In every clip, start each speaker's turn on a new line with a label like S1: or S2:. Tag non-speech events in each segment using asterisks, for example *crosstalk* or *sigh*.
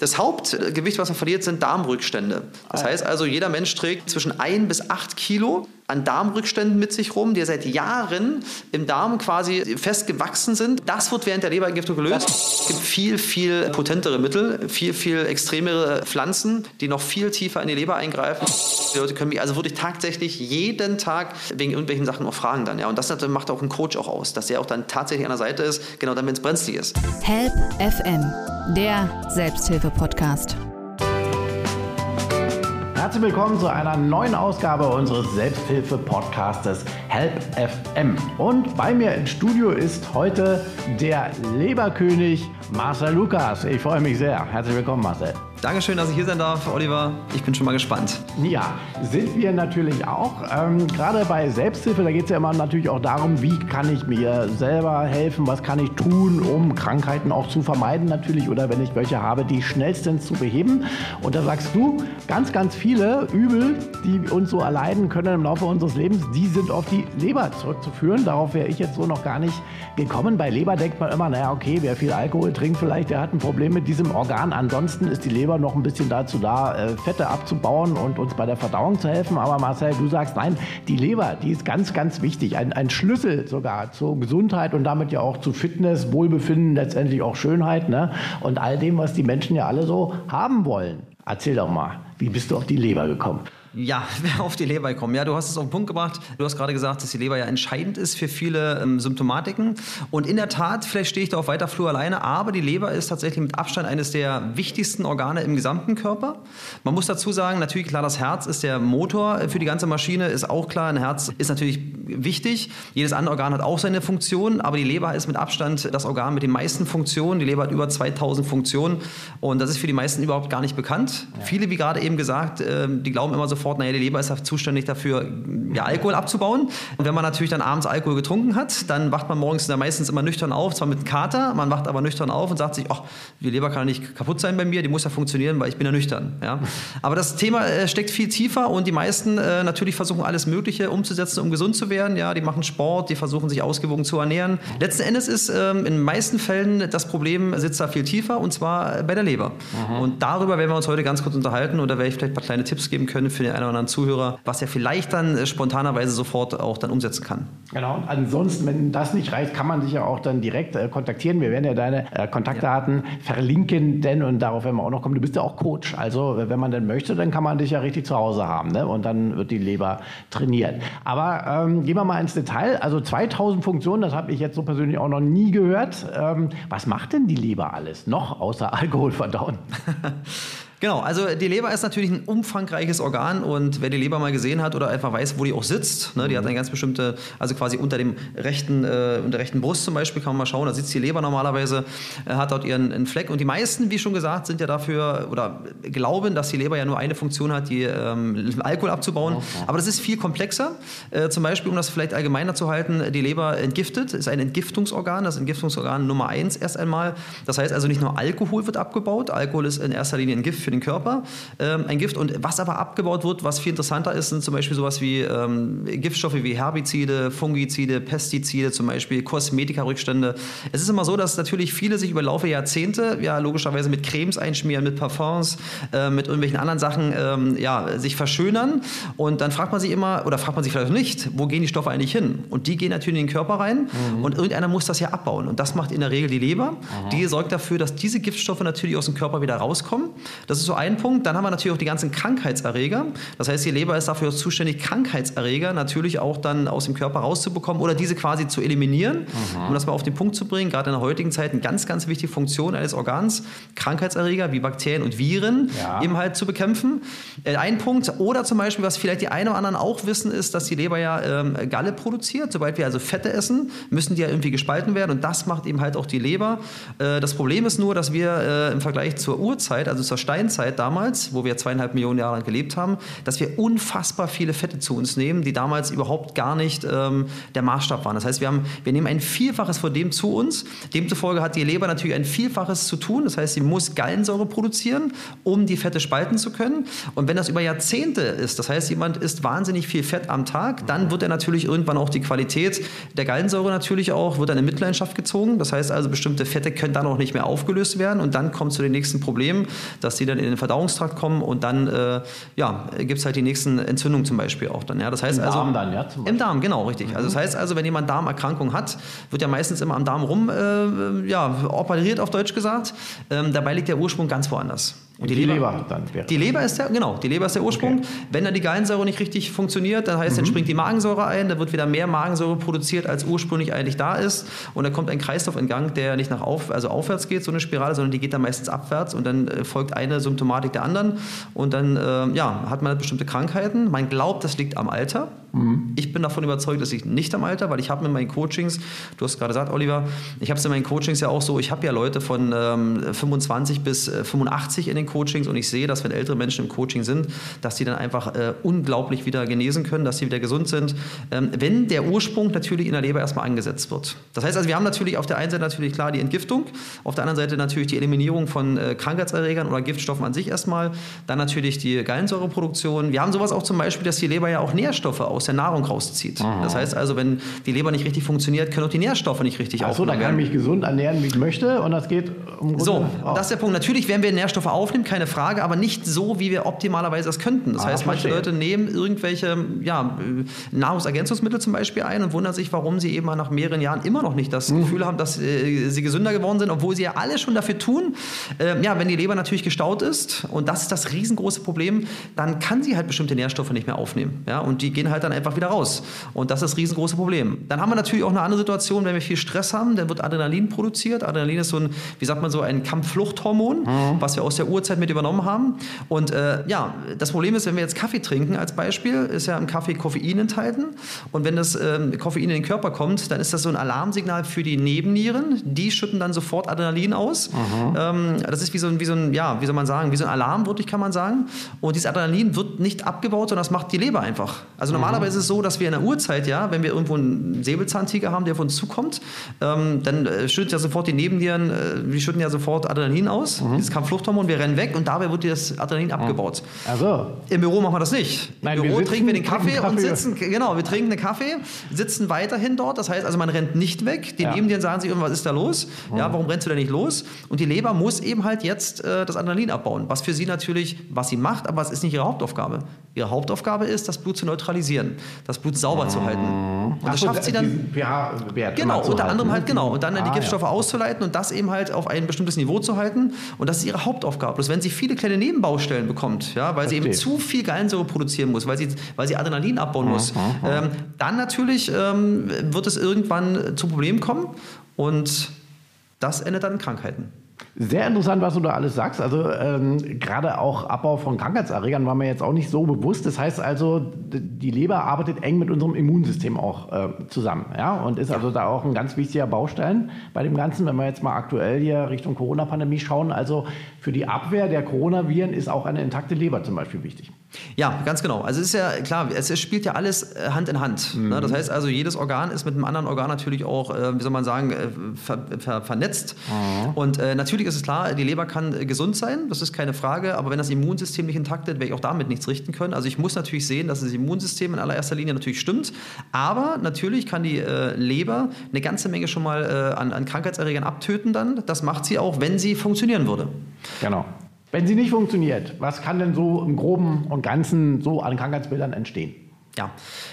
S1: Das Hauptgewicht, was man verliert, sind Darmrückstände. Das heißt also, jeder Mensch trägt zwischen 1 bis 8 Kilo an Darmrückständen mit sich rum, die seit Jahren im Darm quasi fest gewachsen sind. Das wird während der Leberentgiftung gelöst. Es gibt viel, viel potentere Mittel, viel, viel extremere Pflanzen, die noch viel tiefer in die Leber eingreifen. Die Leute können mich also wirklich tatsächlich jeden Tag wegen irgendwelchen Sachen auch fragen dann. Ja. Und das macht auch ein Coach auch aus, dass er auch dann tatsächlich an der Seite ist, genau dann, wenn es brenzlig ist.
S2: Help FM, der Selbsthilfe-Podcast.
S3: Herzlich willkommen zu einer neuen Ausgabe unseres Selbsthilfe-Podcastes Help FM. Und bei mir im Studio ist heute der Leberkönig Marcel Lukas. Ich freue mich sehr. Herzlich willkommen, Marcel.
S1: Dankeschön, dass ich hier sein darf, Oliver. Ich bin schon mal gespannt.
S3: Ja, sind wir natürlich auch. Ähm, Gerade bei Selbsthilfe, da geht es ja immer natürlich auch darum, wie kann ich mir selber helfen, was kann ich tun, um Krankheiten auch zu vermeiden natürlich oder wenn ich welche habe, die schnellstens zu beheben. Und da sagst du, ganz, ganz viele Übel, die uns so erleiden können im Laufe unseres Lebens, die sind auf die Leber zurückzuführen. Darauf wäre ich jetzt so noch gar nicht gekommen. Bei Leber denkt man immer, naja, okay, wer viel Alkohol trinkt vielleicht, der hat ein Problem mit diesem Organ. Ansonsten ist die Leber Leber noch ein bisschen dazu da, äh, Fette abzubauen und uns bei der Verdauung zu helfen. Aber Marcel, du sagst, nein, die Leber, die ist ganz, ganz wichtig. Ein, ein Schlüssel sogar zur Gesundheit und damit ja auch zu Fitness, Wohlbefinden, letztendlich auch Schönheit ne? und all dem, was die Menschen ja alle so haben wollen. Erzähl doch mal, wie bist du auf die Leber gekommen?
S1: Ja, *laughs* auf die Leber kommen. Ja, du hast es auf den Punkt gebracht. Du hast gerade gesagt, dass die Leber ja entscheidend ist für viele ähm, Symptomatiken. Und in der Tat, vielleicht stehe ich da auf weiter Flur alleine, aber die Leber ist tatsächlich mit Abstand eines der wichtigsten Organe im gesamten Körper. Man muss dazu sagen, natürlich klar, das Herz ist der Motor für die ganze Maschine, ist auch klar. Ein Herz ist natürlich wichtig. Jedes andere Organ hat auch seine Funktion, aber die Leber ist mit Abstand das Organ mit den meisten Funktionen. Die Leber hat über 2000 Funktionen und das ist für die meisten überhaupt gar nicht bekannt. Ja. Viele, wie gerade eben gesagt, ähm, die glauben immer so, sofort, naja, die Leber ist ja zuständig dafür, ja, Alkohol abzubauen. Und wenn man natürlich dann abends Alkohol getrunken hat, dann wacht man morgens dann meistens immer nüchtern auf, zwar mit einem Kater, man wacht aber nüchtern auf und sagt sich, ach, die Leber kann ja nicht kaputt sein bei mir, die muss ja funktionieren, weil ich bin ja nüchtern. Ja? Aber das Thema äh, steckt viel tiefer und die meisten äh, natürlich versuchen alles Mögliche umzusetzen, um gesund zu werden. Ja, die machen Sport, die versuchen sich ausgewogen zu ernähren. Letzten Endes ist ähm, in den meisten Fällen das Problem sitzt da viel tiefer und zwar bei der Leber. Mhm. Und darüber werden wir uns heute ganz kurz unterhalten und da werde ich vielleicht ein paar kleine Tipps geben können für den einen oder anderen Zuhörer, was er vielleicht dann äh, spontanerweise sofort auch dann umsetzen kann.
S3: Genau, und ansonsten, wenn das nicht reicht, kann man sich ja auch dann direkt äh, kontaktieren. Wir werden ja deine äh, Kontaktdaten ja. verlinken, denn, und darauf werden wir auch noch kommen, du bist ja auch Coach. Also wenn man denn möchte, dann kann man dich ja richtig zu Hause haben ne? und dann wird die Leber trainiert. Aber ähm, gehen wir mal ins Detail. Also 2000 Funktionen, das habe ich jetzt so persönlich auch noch nie gehört. Ähm, was macht denn die Leber alles noch außer *laughs* Alkohol verdauen? *laughs*
S1: Genau, also die Leber ist natürlich ein umfangreiches Organ und wer die Leber mal gesehen hat oder einfach weiß, wo die auch sitzt, ne, die hat eine ganz bestimmte, also quasi unter dem rechten, äh, unter der rechten Brust zum Beispiel, kann man mal schauen, da sitzt die Leber normalerweise, äh, hat dort ihren einen Fleck und die meisten, wie schon gesagt, sind ja dafür oder glauben, dass die Leber ja nur eine Funktion hat, die ähm, *laughs* Alkohol abzubauen, okay. aber das ist viel komplexer. Äh, zum Beispiel, um das vielleicht allgemeiner zu halten, die Leber entgiftet, ist ein Entgiftungsorgan, das Entgiftungsorgan Nummer eins erst einmal. Das heißt also nicht nur Alkohol wird abgebaut, Alkohol ist in erster Linie ein Gift für den Körper, ähm, ein Gift. Und was aber abgebaut wird, was viel interessanter ist, sind zum Beispiel sowas wie ähm, Giftstoffe wie Herbizide, Fungizide, Pestizide, zum Beispiel Kosmetikarückstände. Es ist immer so, dass natürlich viele sich über Laufe Jahrzehnte ja logischerweise mit Cremes einschmieren, mit Parfums, äh, mit irgendwelchen anderen Sachen ähm, ja, sich verschönern. Und dann fragt man sich immer, oder fragt man sich vielleicht nicht, wo gehen die Stoffe eigentlich hin? Und die gehen natürlich in den Körper rein mhm. und irgendeiner muss das ja abbauen. Und das macht in der Regel die Leber. Mhm. Die sorgt dafür, dass diese Giftstoffe natürlich aus dem Körper wieder rauskommen. Das ist so ein Punkt. Dann haben wir natürlich auch die ganzen Krankheitserreger. Das heißt, die Leber ist dafür zuständig, Krankheitserreger natürlich auch dann aus dem Körper rauszubekommen oder diese quasi zu eliminieren, mhm. um das mal auf den Punkt zu bringen. Gerade in der heutigen Zeit eine ganz, ganz wichtige Funktion eines Organs, Krankheitserreger wie Bakterien und Viren ja. eben halt zu bekämpfen. Äh, ein Punkt. Oder zum Beispiel, was vielleicht die einen oder anderen auch wissen, ist, dass die Leber ja ähm, Galle produziert. Sobald wir also Fette essen, müssen die ja irgendwie gespalten werden und das macht eben halt auch die Leber. Äh, das Problem ist nur, dass wir äh, im Vergleich zur Urzeit, also zur Steinzeit, Steinzeit damals, wo wir zweieinhalb Millionen Jahre lang gelebt haben, dass wir unfassbar viele Fette zu uns nehmen, die damals überhaupt gar nicht ähm, der Maßstab waren. Das heißt, wir, haben, wir nehmen ein Vielfaches von dem zu uns. Demzufolge hat die Leber natürlich ein Vielfaches zu tun. Das heißt, sie muss Gallensäure produzieren, um die Fette spalten zu können. Und wenn das über Jahrzehnte ist, das heißt, jemand isst wahnsinnig viel Fett am Tag, dann wird er natürlich irgendwann auch die Qualität der Gallensäure natürlich auch, wird dann in Mitleidenschaft gezogen. Das heißt also, bestimmte Fette können dann auch nicht mehr aufgelöst werden und dann kommt zu den nächsten Problemen, dass die dann in den Verdauungstrakt kommen und dann äh, ja, gibt es halt die nächsten Entzündungen zum Beispiel auch dann. Ja? Das heißt
S3: Im
S1: also,
S3: Darm dann, ja?
S1: Im Darm, genau, richtig. Also das heißt also, wenn jemand Darmerkrankung hat, wird ja meistens immer am Darm rum äh, ja, operiert, auf Deutsch gesagt. Ähm, dabei liegt der Ursprung ganz woanders.
S3: Und die, die Leber, Leber, dann
S1: wäre Die Leber ist der, genau, die Leber ist der Ursprung. Okay. Wenn dann die Gallensäure nicht richtig funktioniert, dann heißt, mhm. dann springt die Magensäure ein, da wird wieder mehr Magensäure produziert, als ursprünglich eigentlich da ist. Und dann kommt ein Kreislauf in Gang, der nicht nach auf, also aufwärts geht, so eine Spirale, sondern die geht dann meistens abwärts und dann äh, folgt eine Symptomatik der anderen. Und dann äh, ja, hat man bestimmte Krankheiten. Man glaubt, das liegt am Alter. Mhm. Ich bin davon überzeugt, das liegt nicht am Alter, weil ich habe in meinen Coachings, du hast gerade gesagt, Oliver, ich habe es in meinen Coachings ja auch so, ich habe ja Leute von ähm, 25 bis 85 äh, in den Coachings und ich sehe, dass wenn ältere Menschen im Coaching sind, dass sie dann einfach äh, unglaublich wieder genesen können, dass sie wieder gesund sind, ähm, wenn der Ursprung natürlich in der Leber erstmal angesetzt wird. Das heißt also, wir haben natürlich auf der einen Seite natürlich klar die Entgiftung, auf der anderen Seite natürlich die Eliminierung von äh, Krankheitserregern oder Giftstoffen an sich erstmal, dann natürlich die Gallensäureproduktion. Wir haben sowas auch zum Beispiel, dass die Leber ja auch Nährstoffe aus der Nahrung rauszieht. Aha. Das heißt also, wenn die Leber nicht richtig funktioniert, können auch die Nährstoffe nicht richtig
S3: Ach so, dann kann ich mich gesund ernähren, wie ich möchte und das geht
S1: um So, das ist der Punkt. Natürlich werden wir Nährstoffe aufnehmen, keine Frage, aber nicht so, wie wir optimalerweise das könnten. Das ah, heißt, manche Leute nehmen irgendwelche ja, Nahrungsergänzungsmittel zum Beispiel ein und wundern sich, warum sie eben nach mehreren Jahren immer noch nicht das mhm. Gefühl haben, dass äh, sie gesünder geworden sind, obwohl sie ja alle schon dafür tun. Äh, ja, wenn die Leber natürlich gestaut ist, und das ist das riesengroße Problem, dann kann sie halt bestimmte Nährstoffe nicht mehr aufnehmen. Ja, und die gehen halt dann einfach wieder raus. Und das ist das riesengroße Problem. Dann haben wir natürlich auch eine andere Situation, wenn wir viel Stress haben, dann wird Adrenalin produziert. Adrenalin ist so ein, wie sagt man so, ein Kampffluchthormon, mhm. was wir aus der Urzeit mit übernommen haben. Und äh, ja, das Problem ist, wenn wir jetzt Kaffee trinken als Beispiel, ist ja im Kaffee Koffein enthalten. Und wenn das ähm, Koffein in den Körper kommt, dann ist das so ein Alarmsignal für die Nebennieren. Die schütten dann sofort Adrenalin aus. Mhm. Ähm, das ist wie so, ein, wie so ein, ja, wie soll man sagen, wie so ein Alarm, wirklich kann man sagen. Und dieses Adrenalin wird nicht abgebaut, sondern das macht die Leber einfach. Also mhm. normalerweise ist es so, dass wir in der Urzeit, ja, wenn wir irgendwo einen Säbelzahntiger haben, der auf uns zukommt, ähm, dann äh, schüttet ja sofort die Nebennieren, äh, die schütten ja sofort Adrenalin aus, mhm. dieses Kampffluchthormon, wir rennen weg und dabei wird das Adrenalin abgebaut.
S3: Also.
S1: Im Büro machen wir das nicht. Nein, Im Büro wir trinken wir den Kaffee, Kaffee, und sitzen, genau, wir trinken den Kaffee, sitzen weiterhin dort. Das heißt also, man rennt nicht weg. Die ja. Nebennieren sagen sich, was ist da los? Mhm. Ja, warum rennst du da nicht los? Und die Leber muss eben halt jetzt äh, das Adrenalin abbauen. Was für sie natürlich, was sie macht, aber es ist nicht ihre Hauptaufgabe. Ihre Hauptaufgabe ist, das Blut zu neutralisieren, das Blut sauber zu halten. Und das so, schafft sie dann. pH-Wert genau, unter anderem halt, genau. Und dann ah, die Giftstoffe ja. auszuleiten und das eben halt auf ein bestimmtes Niveau zu halten. Und das ist ihre Hauptaufgabe. Bloß wenn sie viele kleine Nebenbaustellen bekommt, ja, weil Verstehe. sie eben zu viel Gallensäure produzieren muss, weil sie, weil sie Adrenalin abbauen muss, ähm, dann natürlich ähm, wird es irgendwann zu Problemen kommen und das endet dann in Krankheiten.
S3: Sehr interessant, was du da alles sagst. Also ähm, gerade auch Abbau von Krankheitserregern war mir jetzt auch nicht so bewusst. Das heißt also, die Leber arbeitet eng mit unserem Immunsystem auch äh, zusammen, ja, und ist also da auch ein ganz wichtiger Baustein bei dem Ganzen. Wenn wir jetzt mal aktuell hier Richtung Corona-Pandemie schauen, also für die Abwehr der Coronaviren ist auch eine intakte Leber zum Beispiel wichtig.
S1: Ja, ganz genau. Also es ist ja klar, es spielt ja alles äh, Hand in Hand. Ne? Mhm. Das heißt also, jedes Organ ist mit einem anderen Organ natürlich auch, äh, wie soll man sagen, äh, ver ver vernetzt. Mhm. Und äh, natürlich ist es klar, die Leber kann äh, gesund sein, das ist keine Frage, aber wenn das Immunsystem nicht intakt ist, werde ich auch damit nichts richten können. Also ich muss natürlich sehen, dass das Immunsystem in allererster Linie natürlich stimmt, aber natürlich kann die äh, Leber eine ganze Menge schon mal an, an Krankheitserregern abtöten dann. Das macht sie auch, wenn sie funktionieren würde.
S3: Genau. Wenn sie nicht funktioniert, was kann denn so im Groben und Ganzen so an Krankheitsbildern entstehen?
S1: Ja,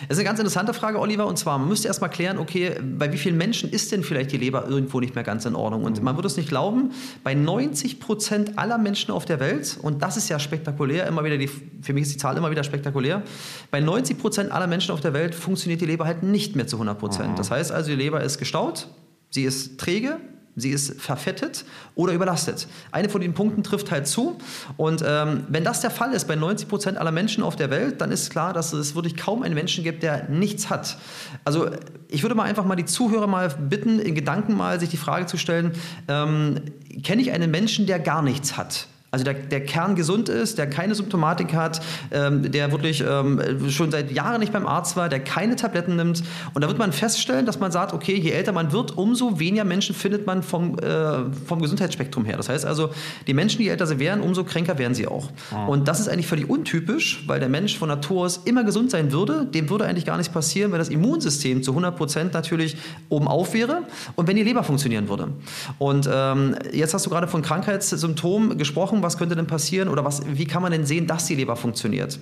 S1: das ist eine ganz interessante Frage, Oliver. Und zwar, man müsste erst mal klären, okay, bei wie vielen Menschen ist denn vielleicht die Leber irgendwo nicht mehr ganz in Ordnung? Und mhm. man würde es nicht glauben, bei 90 Prozent aller Menschen auf der Welt, und das ist ja spektakulär, immer wieder die, für mich ist die Zahl immer wieder spektakulär, bei 90 Prozent aller Menschen auf der Welt funktioniert die Leber halt nicht mehr zu 100 Prozent. Mhm. Das heißt also, die Leber ist gestaut, sie ist träge, Sie ist verfettet oder überlastet. Eine von den Punkten trifft halt zu. Und ähm, wenn das der Fall ist bei 90 Prozent aller Menschen auf der Welt, dann ist klar, dass es wirklich kaum einen Menschen gibt, der nichts hat. Also ich würde mal einfach mal die Zuhörer mal bitten, in Gedanken mal sich die Frage zu stellen, ähm, kenne ich einen Menschen, der gar nichts hat? Also der, der Kern gesund ist, der keine Symptomatik hat, ähm, der wirklich ähm, schon seit Jahren nicht beim Arzt war, der keine Tabletten nimmt. Und da wird man feststellen, dass man sagt, okay, je älter man wird, umso weniger Menschen findet man vom, äh, vom Gesundheitsspektrum her. Das heißt also, die Menschen, die älter sie werden, umso kränker werden sie auch. Ah. Und das ist eigentlich völlig untypisch, weil der Mensch von Natur aus immer gesund sein würde. Dem würde eigentlich gar nichts passieren, wenn das Immunsystem zu 100 Prozent natürlich oben auf wäre und wenn die Leber funktionieren würde. Und ähm, jetzt hast du gerade von Krankheitssymptomen gesprochen. Was könnte denn passieren oder was, wie kann man denn sehen, dass die Leber funktioniert?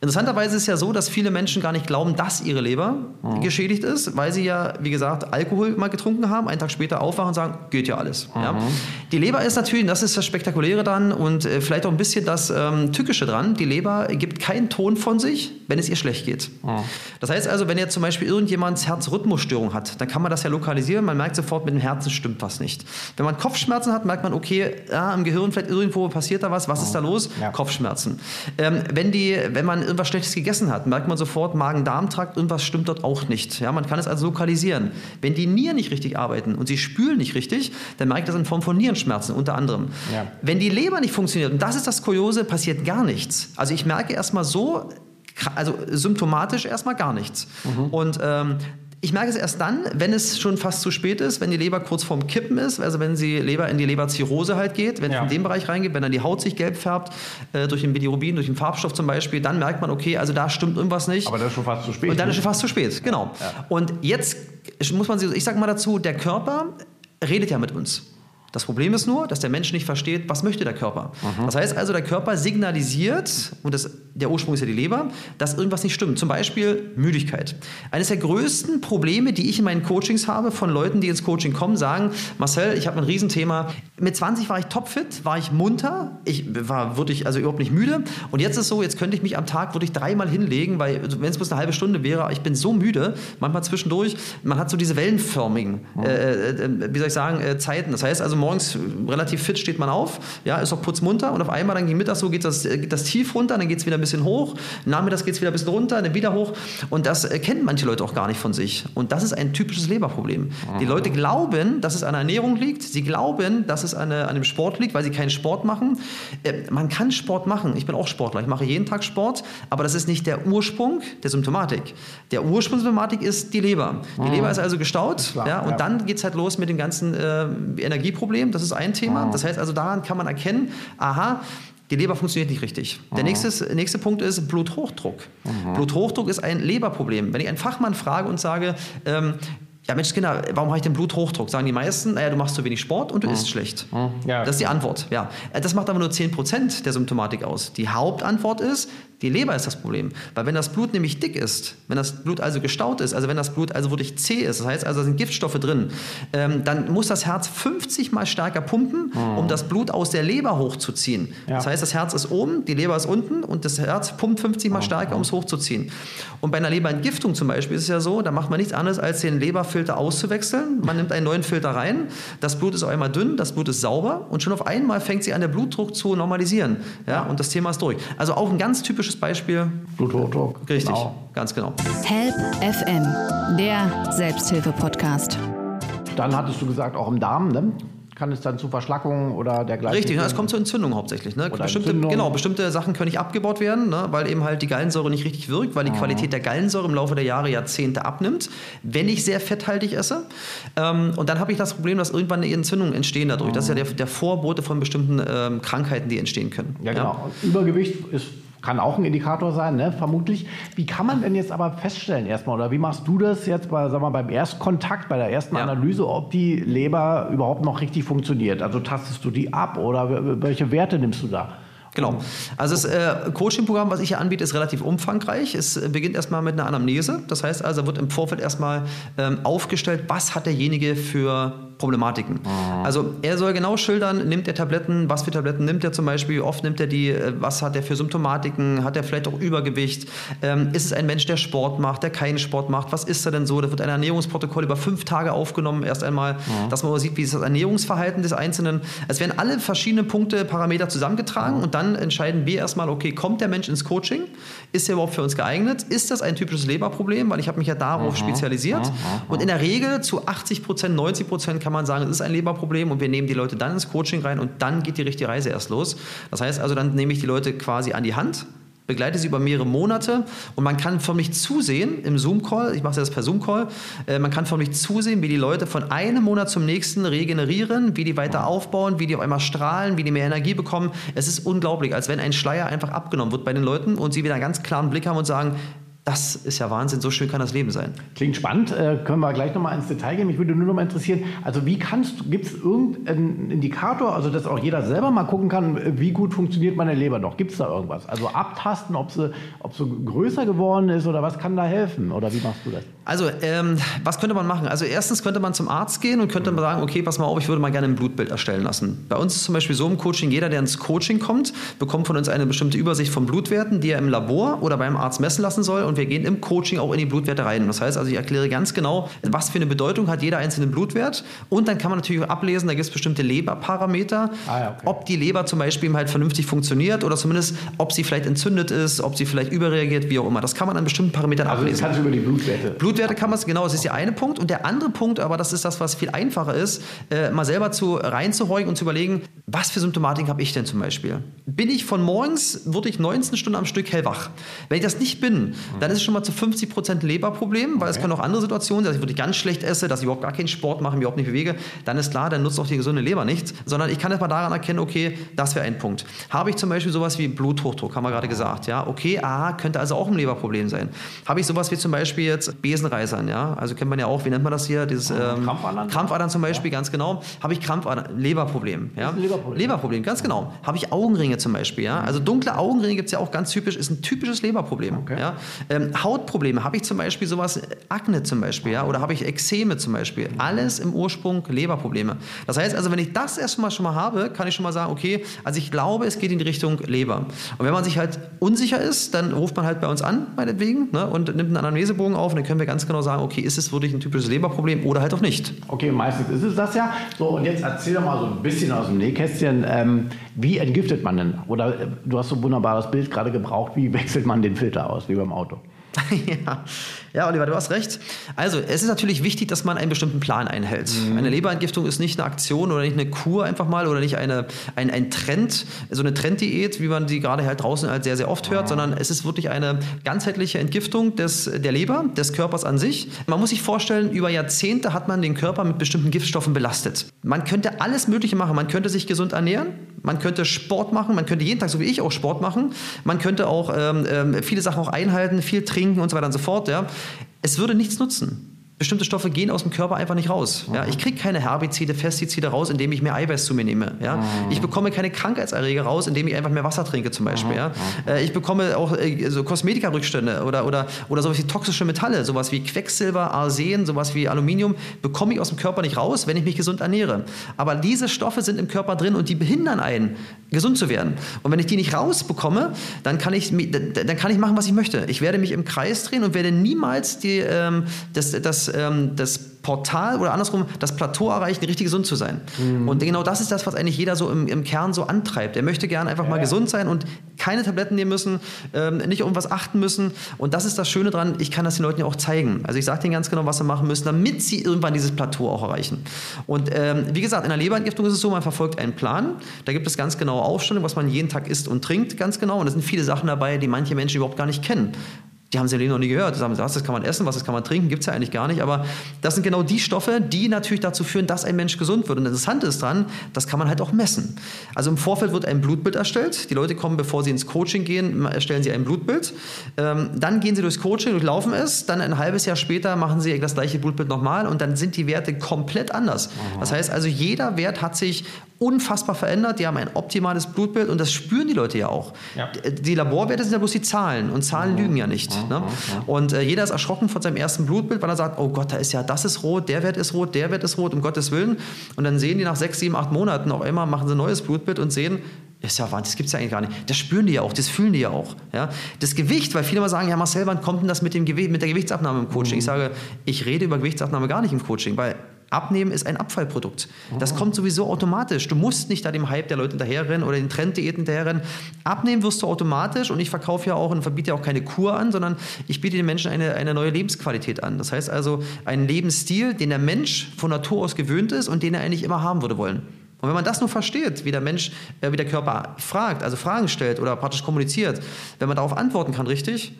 S1: Interessanterweise ist es ja so, dass viele Menschen gar nicht glauben, dass ihre Leber mhm. geschädigt ist, weil sie ja, wie gesagt, Alkohol mal getrunken haben, einen Tag später aufwachen und sagen, geht ja alles. Mhm. Ja? Die Leber ist natürlich, das ist das Spektakuläre dran und äh, vielleicht auch ein bisschen das ähm, Tückische dran, die Leber gibt keinen Ton von sich, wenn es ihr schlecht geht. Mhm. Das heißt also, wenn jetzt zum Beispiel irgendjemand Herzrhythmusstörung hat, dann kann man das ja lokalisieren, man merkt sofort, mit dem Herzen stimmt was nicht. Wenn man Kopfschmerzen hat, merkt man, okay, ja, im Gehirn vielleicht irgendwo passiert da was, was ist da los? Ja. Kopfschmerzen. Ähm, wenn, die, wenn man irgendwas Schlechtes gegessen hat, merkt man sofort, Magen-Darm-Trakt, irgendwas stimmt dort auch nicht. Ja, man kann es also lokalisieren. Wenn die Nieren nicht richtig arbeiten und sie spülen nicht richtig, dann merkt das in Form von Nierenschmerzen unter anderem. Ja. Wenn die Leber nicht funktioniert, und das ist das Kuriose, passiert gar nichts. Also ich merke erstmal so, also symptomatisch erstmal gar nichts. Mhm. Und ähm, ich merke es erst dann, wenn es schon fast zu spät ist, wenn die Leber kurz vorm Kippen ist, also wenn die Leber in die Leberzirrhose halt geht, wenn ja. es in den Bereich reingeht, wenn dann die Haut sich gelb färbt, äh, durch den Bilirubin, durch den Farbstoff zum Beispiel, dann merkt man, okay, also da stimmt irgendwas nicht.
S3: Aber dann ist schon fast zu spät.
S1: Und dann ist schon fast zu spät, genau. Ja. Und jetzt muss man sich, ich sage mal dazu, der Körper redet ja mit uns. Das Problem ist nur, dass der Mensch nicht versteht, was möchte der Körper. Mhm. Das heißt also, der Körper signalisiert, und das, der Ursprung ist ja die Leber, dass irgendwas nicht stimmt. Zum Beispiel Müdigkeit. Eines der größten Probleme, die ich in meinen Coachings habe, von Leuten, die ins Coaching kommen, sagen, Marcel, ich habe ein Riesenthema. Mit 20 war ich topfit, war ich munter, ich war wirklich also überhaupt nicht müde. Und jetzt ist es so, jetzt könnte ich mich am Tag wirklich dreimal hinlegen, weil wenn es bloß eine halbe Stunde wäre, ich bin so müde, manchmal zwischendurch, man hat so diese wellenförmigen, mhm. äh, äh, wie soll ich sagen, äh, Zeiten. Das heißt also, morgens relativ fit steht man auf, ja, ist auch putzmunter und auf einmal dann gegen Mittag so geht das, geht das tief runter, dann geht es wieder ein bisschen hoch, nachmittags geht es wieder ein bisschen runter, dann wieder hoch und das kennen manche Leute auch gar nicht von sich und das ist ein typisches Leberproblem. Die Leute glauben, dass es an der Ernährung liegt, sie glauben, dass es an, an dem Sport liegt, weil sie keinen Sport machen. Äh, man kann Sport machen, ich bin auch Sportler, ich mache jeden Tag Sport, aber das ist nicht der Ursprung der Symptomatik. Der Ursprung der Symptomatik ist die Leber. Die mhm. Leber ist also gestaut klar, ja, und ja. dann geht es halt los mit dem ganzen äh, Energieproblemen Problem, das ist ein Thema. Ah. Das heißt also, daran kann man erkennen, aha, die Leber funktioniert nicht richtig. Der nächste, nächste Punkt ist Bluthochdruck. Aha. Bluthochdruck ist ein Leberproblem. Wenn ich einen Fachmann frage und sage, ähm, ja Mensch Kinder, warum habe ich den Bluthochdruck? Sagen die meisten, naja, du machst zu wenig Sport und du isst schlecht. Ja. Das ist die Antwort. Ja. Äh, das macht aber nur 10% der Symptomatik aus. Die Hauptantwort ist, die Leber ist das Problem. Weil wenn das Blut nämlich dick ist, wenn das Blut also gestaut ist, also wenn das Blut also wirklich zäh ist, das heißt also da sind Giftstoffe drin, ähm, dann muss das Herz 50 mal stärker pumpen, um mhm. das Blut aus der Leber hochzuziehen. Ja. Das heißt, das Herz ist oben, die Leber ist unten und das Herz pumpt 50 mal stärker, um es hochzuziehen. Und bei einer Leberentgiftung zum Beispiel ist es ja so, da macht man nichts anderes, als den Leberfilter auszuwechseln. Man nimmt einen neuen Filter rein, das Blut ist auf einmal dünn, das Blut ist sauber und schon auf einmal fängt sie an, der Blutdruck zu normalisieren. Ja, und das Thema ist durch. Also auch ein ganz typisches typisches Beispiel.
S3: Bluthochdruck.
S1: Richtig, genau. ganz genau.
S2: Help FM, der Selbsthilfe-Podcast.
S3: Dann hattest du gesagt, auch im Darm, ne? kann es dann zu Verschlackungen oder dergleichen.
S1: Richtig, ne, es kommt zur Entzündung hauptsächlich. Ne? Bestimmte, Entzündung. Genau, bestimmte Sachen können nicht abgebaut werden, ne? weil eben halt die Gallensäure nicht richtig wirkt, weil die mhm. Qualität der Gallensäure im Laufe der Jahre, Jahrzehnte abnimmt, wenn ich sehr fetthaltig esse. Ähm, und dann habe ich das Problem, dass irgendwann eine Entzündung entstehen dadurch. Mhm. Das ist ja der, der Vorbote von bestimmten ähm, Krankheiten, die entstehen können.
S3: Ja, genau. Ja? Übergewicht ist kann auch ein Indikator sein, ne? vermutlich. Wie kann man denn jetzt aber feststellen erstmal, oder wie machst du das jetzt bei, sag mal, beim Erstkontakt, bei der ersten ja. Analyse, ob die Leber überhaupt noch richtig funktioniert? Also tastest du die ab oder welche Werte nimmst du da?
S1: Genau. Also das äh, Coaching-Programm, was ich hier anbiete, ist relativ umfangreich. Es beginnt erstmal mit einer Anamnese. Das heißt also, wird im Vorfeld erstmal ähm, aufgestellt, was hat derjenige für Problematiken. Mhm. Also er soll genau schildern, nimmt er Tabletten, was für Tabletten nimmt er zum Beispiel, oft nimmt er die, äh, was hat er für Symptomatiken, hat er vielleicht auch Übergewicht, ähm, ist es ein Mensch, der Sport macht, der keinen Sport macht, was ist er denn so? Da wird ein Ernährungsprotokoll über fünf Tage aufgenommen, erst einmal, mhm. dass man sieht, wie ist das Ernährungsverhalten des Einzelnen. Es werden alle verschiedenen Punkte, Parameter zusammengetragen mhm. und dann entscheiden wir erstmal, okay, kommt der Mensch ins Coaching? Ist er überhaupt für uns geeignet? Ist das ein typisches Leberproblem? Weil ich habe mich ja darauf spezialisiert. Und in der Regel zu 80 Prozent, 90 Prozent kann man sagen, es ist ein Leberproblem und wir nehmen die Leute dann ins Coaching rein und dann geht die richtige Reise erst los. Das heißt also, dann nehme ich die Leute quasi an die Hand, begleite sie über mehrere Monate und man kann förmlich zusehen im Zoom-Call, ich mache das per Zoom-Call, äh, man kann förmlich zusehen, wie die Leute von einem Monat zum nächsten regenerieren, wie die weiter aufbauen, wie die auf einmal strahlen, wie die mehr Energie bekommen. Es ist unglaublich, als wenn ein Schleier einfach abgenommen wird bei den Leuten und sie wieder einen ganz klaren Blick haben und sagen, das ist ja Wahnsinn, so schön kann das Leben sein.
S3: Klingt spannend, äh, können wir gleich nochmal ins Detail gehen. Mich würde nur noch mal interessieren, also wie kannst du, gibt es irgendeinen Indikator, also dass auch jeder selber mal gucken kann, wie gut funktioniert meine Leber noch? Gibt es da irgendwas? Also abtasten, ob sie, ob sie größer geworden ist oder was kann da helfen? Oder wie machst du das?
S1: Also, ähm, was könnte man machen? Also erstens könnte man zum Arzt gehen und könnte man sagen, okay, pass mal auf, ich würde mal gerne ein Blutbild erstellen lassen. Bei uns ist zum Beispiel so im Coaching, jeder, der ins Coaching kommt, bekommt von uns eine bestimmte Übersicht von Blutwerten, die er im Labor oder beim Arzt messen lassen soll und wir gehen im Coaching auch in die Blutwerte rein. Das heißt also, ich erkläre ganz genau, was für eine Bedeutung hat jeder einzelne Blutwert. Und dann kann man natürlich ablesen, da gibt es bestimmte Leberparameter, ah, ja, okay. ob die Leber zum Beispiel halt vernünftig funktioniert oder zumindest, ob sie vielleicht entzündet ist, ob sie vielleicht überreagiert, wie auch immer. Das kann man an bestimmten Parametern also ablesen.
S3: Also kannst du über die Blutwerte.
S1: Blutwerte es, genau, das ist der eine Punkt. Und der andere Punkt, aber das ist das, was viel einfacher ist, äh, mal selber zu reinzuhorchen und zu überlegen, was für Symptomatik habe ich denn zum Beispiel? Bin ich von morgens, wurde ich 19 Stunden am Stück hellwach? Wenn ich das nicht bin, dann ist es schon mal zu 50 Prozent Leberproblem, weil okay. es können auch andere Situationen sein, dass ich wirklich ganz schlecht esse, dass ich überhaupt gar keinen Sport mache, mich überhaupt nicht bewege. Dann ist klar, dann nutzt auch die gesunde Leber nichts, sondern ich kann es mal daran erkennen, okay, das wäre ein Punkt. Habe ich zum Beispiel sowas wie Bluthochdruck, haben wir gerade gesagt, ja, okay, aha, könnte also auch ein Leberproblem sein. Habe ich sowas wie zum Beispiel jetzt Besenreisern, ja, also kennt man ja auch, wie nennt man das hier, dieses ähm, Krampfadern? Krampfadern zum Beispiel, ja. ganz genau. Habe ich Krampfadern, Leberproblem, ja. Leberproblem. Leberproblem, ganz genau. Habe ich Augenringe zum Beispiel, ja. Also dunkle Augenringe gibt es ja auch ganz typisch, ist ein typisches Leberproblem, okay. ja. Ähm, Hautprobleme, habe ich zum Beispiel sowas, Akne zum Beispiel, ja, oder habe ich Ekzeme zum Beispiel. Alles im Ursprung Leberprobleme. Das heißt also, wenn ich das erstmal schon mal habe, kann ich schon mal sagen, okay, also ich glaube, es geht in die Richtung Leber. Und wenn man sich halt unsicher ist, dann ruft man halt bei uns an, meinetwegen, ne, und nimmt einen Anamnesebogen auf und dann können wir ganz genau sagen, okay, ist es wirklich ein typisches Leberproblem oder halt auch nicht.
S3: Okay, meistens ist es das ja. So, und jetzt erzähl doch mal so ein bisschen aus dem Nähkästchen, ähm, wie entgiftet man denn? Oder äh, du hast so ein wunderbares Bild gerade gebraucht, wie *laughs* wechselt man den Filter aus, wie beim Auto? *laughs*
S1: ja. Ja, Oliver, du hast recht. Also, es ist natürlich wichtig, dass man einen bestimmten Plan einhält. Mhm. Eine Leberentgiftung ist nicht eine Aktion oder nicht eine Kur einfach mal oder nicht eine, ein, ein Trend, so eine Trenddiät, wie man sie gerade halt draußen halt sehr, sehr oft hört, mhm. sondern es ist wirklich eine ganzheitliche Entgiftung des, der Leber, des Körpers an sich. Man muss sich vorstellen, über Jahrzehnte hat man den Körper mit bestimmten Giftstoffen belastet. Man könnte alles Mögliche machen. Man könnte sich gesund ernähren, man könnte Sport machen, man könnte jeden Tag, so wie ich, auch Sport machen. Man könnte auch ähm, ähm viele Sachen auch einhalten, viel trinken und so weiter und so fort. Ja. Es würde nichts nutzen bestimmte Stoffe gehen aus dem Körper einfach nicht raus. Ja, ich kriege keine Herbizide, Pestizide raus, indem ich mehr Eiweiß zu mir nehme. Ja, mhm. ich bekomme keine Krankheitserreger raus, indem ich einfach mehr Wasser trinke zum Beispiel. Ja, äh, ich bekomme auch äh, so Kosmetikarückstände oder, oder, oder sowas wie toxische Metalle, sowas wie Quecksilber, Arsen, sowas wie Aluminium, bekomme ich aus dem Körper nicht raus, wenn ich mich gesund ernähre. Aber diese Stoffe sind im Körper drin und die behindern einen, gesund zu werden. Und wenn ich die nicht rausbekomme, dann kann ich, dann kann ich machen, was ich möchte. Ich werde mich im Kreis drehen und werde niemals die, ähm, das, das ähm, das Portal oder andersrum das Plateau erreichen, richtig gesund zu sein. Mhm. Und genau das ist das, was eigentlich jeder so im, im Kern so antreibt. Er möchte gerne einfach ja. mal gesund sein und keine Tabletten nehmen müssen, ähm, nicht auf was achten müssen. Und das ist das Schöne dran, ich kann das den Leuten ja auch zeigen. Also ich sage denen ganz genau, was sie machen müssen, damit sie irgendwann dieses Plateau auch erreichen. Und ähm, wie gesagt, in der Leberentgiftung ist es so, man verfolgt einen Plan. Da gibt es ganz genaue Aufstellungen, was man jeden Tag isst und trinkt, ganz genau. Und da sind viele Sachen dabei, die manche Menschen überhaupt gar nicht kennen. Die haben sie im Leben noch nie gehört. Sagen, was, das kann man essen, was das kann man trinken, gibt es ja eigentlich gar nicht. Aber das sind genau die Stoffe, die natürlich dazu führen, dass ein Mensch gesund wird. Und das Interessante ist dran, das kann man halt auch messen. Also im Vorfeld wird ein Blutbild erstellt. Die Leute kommen, bevor sie ins Coaching gehen, erstellen sie ein Blutbild. Ähm, dann gehen sie durchs Coaching, durchlaufen es. Dann ein halbes Jahr später machen sie das gleiche Blutbild nochmal und dann sind die Werte komplett anders. Aha. Das heißt also, jeder Wert hat sich unfassbar verändert. Die haben ein optimales Blutbild und das spüren die Leute ja auch. Ja. Die Laborwerte sind ja bloß die Zahlen und Zahlen mhm. lügen ja nicht. Mhm. Ne? Und äh, jeder ist erschrocken von seinem ersten Blutbild, weil er sagt, oh Gott, da ist ja, das ist rot, der Wert ist rot, der Wert ist rot, um Gottes Willen. Und dann sehen die nach sechs, sieben, acht Monaten auf einmal, machen sie ein neues Blutbild und sehen, ist ja Wahnsinn, das gibt es ja eigentlich gar nicht. Das spüren die ja auch, das fühlen die ja auch. Ja? Das Gewicht, weil viele mal sagen, ja Marcel, wann kommt denn das mit, dem Gewicht, mit der Gewichtsabnahme im Coaching? Mhm. Ich sage, ich rede über Gewichtsabnahme gar nicht im Coaching, weil Abnehmen ist ein Abfallprodukt. Das kommt sowieso automatisch. Du musst nicht da dem Hype der Leute hinterherrennen oder den Trenddiäten hinterherrennen. Abnehmen wirst du automatisch und ich verkaufe ja auch und verbiete ja auch keine Kur an, sondern ich biete den Menschen eine, eine neue Lebensqualität an. Das heißt also einen Lebensstil, den der Mensch von Natur aus gewöhnt ist und den er eigentlich immer haben würde wollen. Und wenn man das nur versteht, wie der Mensch, äh, wie der Körper fragt, also Fragen stellt oder praktisch kommuniziert, wenn man darauf antworten kann richtig,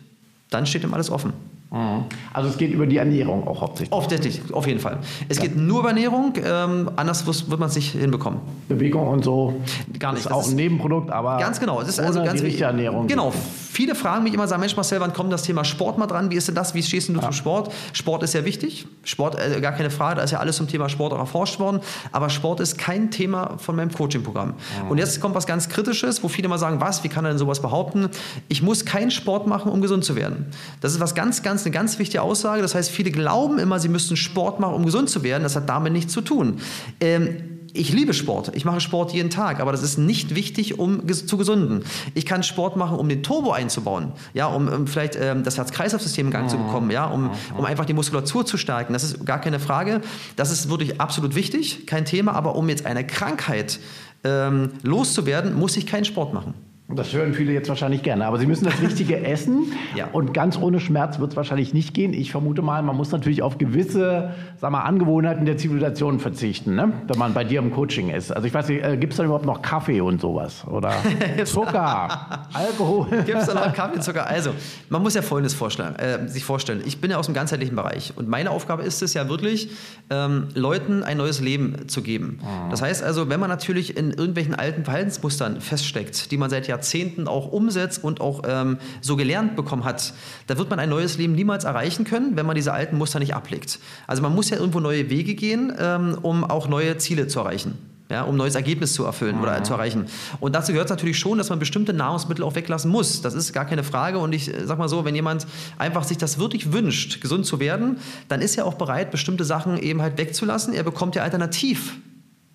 S1: dann steht ihm alles offen.
S3: Mhm. Also es geht über die Ernährung auch hauptsächlich.
S1: Offensichtlich, auf jeden Fall. Es ja. geht nur über Ernährung, ähm, anders wird man es nicht hinbekommen.
S3: Bewegung und so.
S1: Gar nicht.
S3: Ist auch ein Nebenprodukt, aber
S1: ganz genau.
S3: Es
S1: ist also ganz
S3: richtige Ernährung.
S1: Genau. Viele fragen mich immer, sagen Mensch Marcel, wann kommt das Thema Sport mal dran? Wie ist denn das? Wie stehst du ja. zum Sport? Sport ist ja wichtig. Sport, äh, gar keine Frage. Da ist ja alles zum Thema Sport auch erforscht worden. Aber Sport ist kein Thema von meinem Coaching-Programm. Mhm. Und jetzt kommt was ganz Kritisches, wo viele mal sagen, was? Wie kann er denn sowas behaupten? Ich muss keinen Sport machen, um gesund zu werden. Das ist was ganz, ganz, eine ganz wichtige Aussage. Das heißt, viele glauben immer, sie müssten Sport machen, um gesund zu werden. Das hat damit nichts zu tun. Ähm, ich liebe Sport. Ich mache Sport jeden Tag, aber das ist nicht wichtig, um ges zu gesunden. Ich kann Sport machen, um den Turbo einzubauen, ja, um, um vielleicht ähm, das Herz-Kreislauf-System in Gang zu bekommen, ja, um, um einfach die Muskulatur zu stärken. Das ist gar keine Frage. Das ist wirklich absolut wichtig, kein Thema. Aber um jetzt eine Krankheit ähm, loszuwerden, muss ich keinen Sport machen.
S3: Das hören viele jetzt wahrscheinlich gerne. Aber sie müssen das Richtige *laughs* essen. ja. Und ganz ohne Schmerz wird es wahrscheinlich nicht gehen. Ich vermute mal, man muss natürlich auf gewisse sag mal, Angewohnheiten der Zivilisation verzichten, ne? wenn man bei dir im Coaching ist. Also ich weiß nicht, äh, gibt es da überhaupt noch Kaffee und sowas? Oder *laughs* Zucker, Alkohol? *laughs*
S1: Gibt es da noch Kaffee Zucker? Also, man muss ja Folgendes vorstellen, äh, sich vorstellen. Ich bin ja aus dem ganzheitlichen Bereich. Und meine Aufgabe ist es ja wirklich, ähm, Leuten ein neues Leben zu geben. Mhm. Das heißt also, wenn man natürlich in irgendwelchen alten Verhaltensmustern feststeckt, die man seit Jahrzehnten Jahrzehnten auch umsetzt und auch ähm, so gelernt bekommen hat, da wird man ein neues Leben niemals erreichen können, wenn man diese alten Muster nicht ablegt. Also man muss ja irgendwo neue Wege gehen, ähm, um auch neue Ziele zu erreichen. Ja, um neues Ergebnis zu erfüllen mhm. oder zu erreichen. Und dazu gehört es natürlich schon, dass man bestimmte Nahrungsmittel auch weglassen muss. Das ist gar keine Frage. Und ich äh, sag mal so, wenn jemand einfach sich das wirklich wünscht, gesund zu werden, dann ist er auch bereit, bestimmte Sachen eben halt wegzulassen. Er bekommt ja alternativ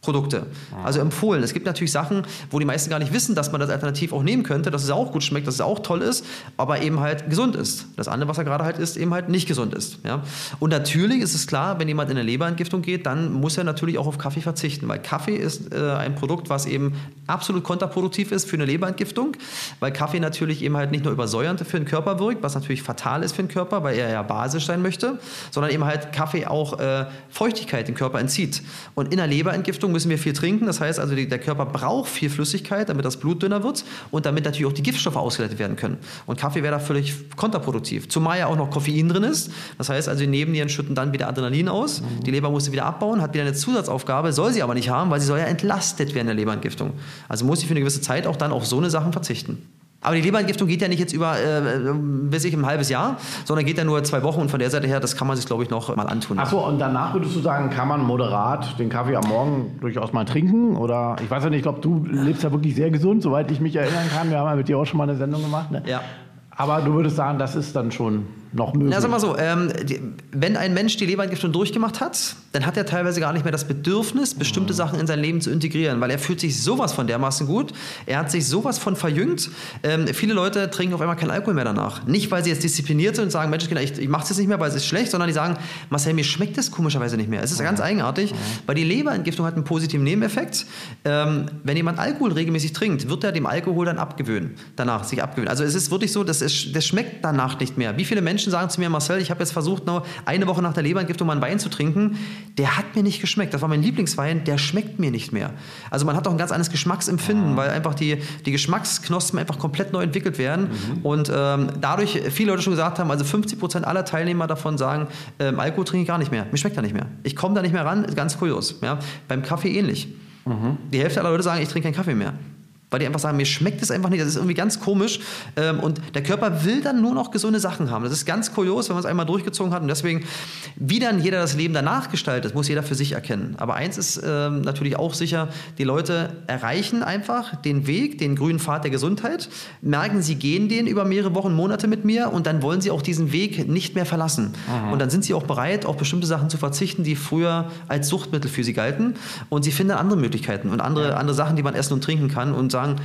S1: Produkte. Also empfohlen. Es gibt natürlich Sachen, wo die meisten gar nicht wissen, dass man das alternativ auch nehmen könnte, dass es auch gut schmeckt, dass es auch toll ist, aber eben halt gesund ist. Das andere, was er gerade halt isst, eben halt nicht gesund ist. Ja? Und natürlich ist es klar, wenn jemand in eine Leberentgiftung geht, dann muss er natürlich auch auf Kaffee verzichten, weil Kaffee ist äh, ein Produkt, was eben absolut kontraproduktiv ist für eine Leberentgiftung, weil Kaffee natürlich eben halt nicht nur übersäuernd für den Körper wirkt, was natürlich fatal ist für den Körper, weil er ja basisch sein möchte, sondern eben halt Kaffee auch äh, Feuchtigkeit dem Körper entzieht. Und in einer Leberentgiftung müssen wir viel trinken. Das heißt also, die, der Körper braucht viel Flüssigkeit, damit das Blut dünner wird und damit natürlich auch die Giftstoffe ausgeleitet werden können. Und Kaffee wäre da völlig kontraproduktiv. Zumal ja auch noch Koffein drin ist. Das heißt also, die Nebennieren schütten dann wieder Adrenalin aus. Mhm. Die Leber muss sie wieder abbauen, hat wieder eine Zusatzaufgabe, soll sie aber nicht haben, weil sie soll ja entlastet werden in der Leberentgiftung. Also muss sie für eine gewisse Zeit auch dann auf so eine Sachen verzichten. Aber die Leberentgiftung geht ja nicht jetzt über, äh, bis ich ein halbes Jahr, sondern geht ja nur zwei Wochen und von der Seite her, das kann man sich, glaube ich, noch mal antun.
S3: Achso, und danach würdest du sagen, kann man moderat den Kaffee am Morgen durchaus mal trinken? Oder ich weiß ja nicht, ich glaube, du lebst ja wirklich sehr gesund, soweit ich mich erinnern kann. Wir haben ja mit dir auch schon mal eine Sendung gemacht. Ne?
S1: Ja.
S3: Aber du würdest sagen, das ist dann schon noch möglich.
S1: Na, sag mal so, ähm, die, wenn ein Mensch die Leberentgiftung durchgemacht hat, dann hat er teilweise gar nicht mehr das Bedürfnis, bestimmte mhm. Sachen in sein Leben zu integrieren, weil er fühlt sich sowas von dermaßen gut, er hat sich sowas von verjüngt. Ähm, viele Leute trinken auf einmal keinen Alkohol mehr danach. Nicht, weil sie jetzt diszipliniert sind und sagen, Mensch, ich, ich mache es jetzt nicht mehr, weil es ist schlecht, sondern die sagen, Marcel, mir schmeckt das komischerweise nicht mehr. Es ist mhm. ganz eigenartig, mhm. weil die Leberentgiftung hat einen positiven Nebeneffekt. Ähm, wenn jemand Alkohol regelmäßig trinkt, wird er dem Alkohol dann abgewöhnen, danach sich abgewöhnen. Also es ist wirklich so, dass es, das schmeckt danach nicht mehr. Wie viele Menschen sagen zu mir, Marcel, ich habe jetzt versucht, eine Woche nach der Leberentgiftung mal einen Wein zu trinken, der hat mir nicht geschmeckt. Das war mein Lieblingswein, der schmeckt mir nicht mehr. Also man hat auch ein ganz anderes Geschmacksempfinden, weil einfach die, die Geschmacksknospen einfach komplett neu entwickelt werden. Mhm. Und ähm, dadurch viele Leute schon gesagt haben, also 50 Prozent aller Teilnehmer davon sagen, ähm, Alkohol trinke ich gar nicht mehr. Mir schmeckt er nicht mehr. Ich komme da nicht mehr ran, ganz kurios. Ja? Beim Kaffee ähnlich. Mhm. Die Hälfte aller Leute sagen, ich trinke keinen Kaffee mehr weil die einfach sagen, mir schmeckt es einfach nicht, das ist irgendwie ganz komisch. Ähm, und der Körper will dann nur noch gesunde Sachen haben. Das ist ganz kurios, wenn man es einmal durchgezogen hat. Und deswegen, wie dann jeder das Leben danach gestaltet, muss jeder für sich erkennen. Aber eins ist ähm, natürlich auch sicher, die Leute erreichen einfach den Weg, den grünen Pfad der Gesundheit, merken, sie gehen den über mehrere Wochen, Monate mit mir und dann wollen sie auch diesen Weg nicht mehr verlassen. Aha. Und dann sind sie auch bereit, auf bestimmte Sachen zu verzichten, die früher als Suchtmittel für sie galten. Und sie finden andere Möglichkeiten und andere, andere Sachen, die man essen und trinken kann und sagen, sagen,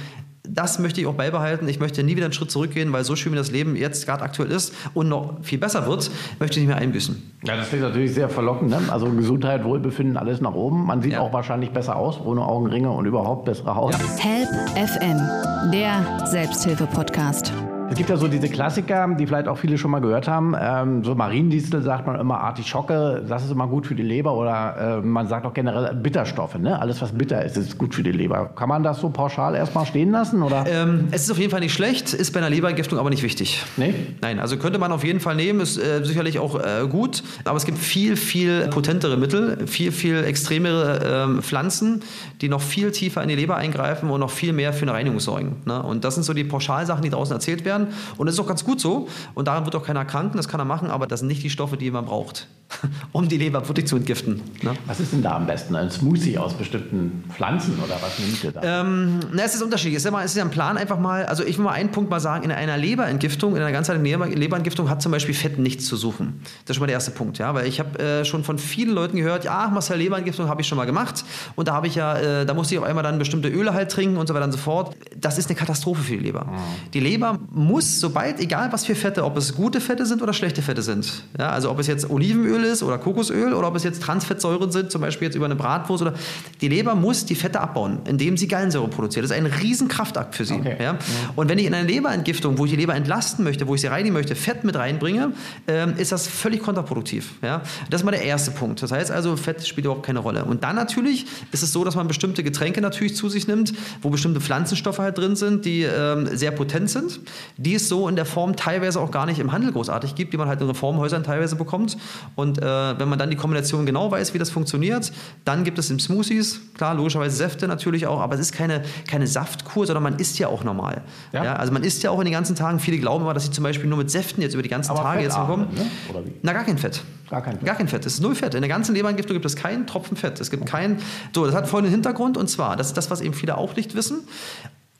S1: das möchte ich auch beibehalten. Ich möchte nie wieder einen Schritt zurückgehen, weil so schön wie das Leben jetzt gerade aktuell ist und noch viel besser wird, möchte ich nicht mehr einbüßen.
S3: Ja, das klingt natürlich sehr verlockend. Ne? Also Gesundheit, Wohlbefinden, alles nach oben. Man sieht
S1: Ja.
S3: auch wahrscheinlich besser aus, ohne Augenringe und überhaupt bessere Haut.
S2: Help FM, der Selbsthilfe-Podcast.
S3: Es gibt ja so diese Klassiker, die vielleicht auch viele schon mal gehört haben. Ähm, so Mariendistel sagt man immer Artischocke, das ist immer gut für die Leber. Oder äh, man sagt auch generell Bitterstoffe. Ne? Alles, was bitter ist, ist gut für die Leber. Kann man das so pauschal erstmal stehen lassen? Oder?
S1: Ähm, es ist auf jeden Fall nicht schlecht, ist bei einer Leberentgiftung aber nicht wichtig.
S3: Nee?
S1: Nein, also könnte man auf jeden Fall nehmen, ist äh, sicherlich auch äh, gut, aber es gibt viel, viel potentere Mittel, viel, viel extremere ähm, Pflanzen, die noch viel tiefer in die Leber eingreifen und noch viel mehr für eine Reinigung sorgen. Ne? Und das sind so die Pauschalsachen, die draußen erzählt werden. Und das ist auch ganz gut so. Und daran wird auch keiner erkranken, das kann er machen, aber das sind nicht die Stoffe, die man braucht, *laughs* um die Leber wirklich zu entgiften. Ne?
S3: Was ist denn da am besten? Ein Smoothie aus bestimmten Pflanzen oder was nimmt ihr da?
S1: Ähm, na, es ist unterschiedlich. Es ist, ja es ist ja ein Plan, einfach mal, also ich will mal einen Punkt mal sagen, in einer Leberentgiftung, in einer ganzheitlichen Leber Leberentgiftung hat zum Beispiel Fett nichts zu suchen. Das ist schon mal der erste Punkt, ja, weil ich habe äh, schon von vielen Leuten gehört, ja, Marcel, Leberentgiftung habe ich schon mal gemacht und da habe ich ja, äh, da musste ich auf einmal dann bestimmte Öle halt trinken und so weiter und so fort. Das ist eine Katastrophe für die Leber. Die Leber muss, sobald, egal was für Fette, ob es gute Fette sind oder schlechte Fette sind, ja, also ob es jetzt Olivenöl ist oder Kokosöl oder ob es jetzt Transfettsäuren sind, zum Beispiel jetzt über eine Bratwurst oder die Leber muss die Fette abbauen, indem sie Gallensäure produziert. Das ist ein riesen Kraftakt für sie.
S3: Okay.
S1: Ja? Und wenn ich in eine Leberentgiftung, wo ich die Leber entlasten möchte, wo ich sie reinigen möchte, Fett mit reinbringe, ähm, ist das völlig kontraproduktiv. Ja? Das ist mal der erste Punkt. Das heißt also, Fett spielt überhaupt keine Rolle. Und dann natürlich ist es so, dass man bestimmte Getränke natürlich zu sich nimmt, wo bestimmte Pflanzenstoffe halt drin sind, die ähm, sehr potent sind, die es so in der Form teilweise auch gar nicht im Handel großartig gibt, die man halt in Reformhäusern teilweise bekommt. Und äh, wenn man dann die Kombination genau weiß, wie das funktioniert, dann gibt es in Smoothies, klar, logischerweise Säfte natürlich auch, aber es ist keine, keine Saftkur, sondern man isst ja auch normal.
S3: Ja.
S1: Ja. also man isst ja auch in den ganzen Tagen, viele glauben immer, dass sie zum Beispiel nur mit Säften jetzt über die ganzen
S3: Aber
S1: Tage jetzt bekommen.
S3: ne? Oder wie?
S1: Na, gar kein Fett.
S3: Gar kein Fett.
S1: Gar kein Fett. Es ist null Fett. In der ganzen Leberentgiftung gibt es keinen Tropfen Fett. Es gibt kein. So, das hat folgenden Hintergrund und zwar, das ist das, was eben viele auch nicht wissen.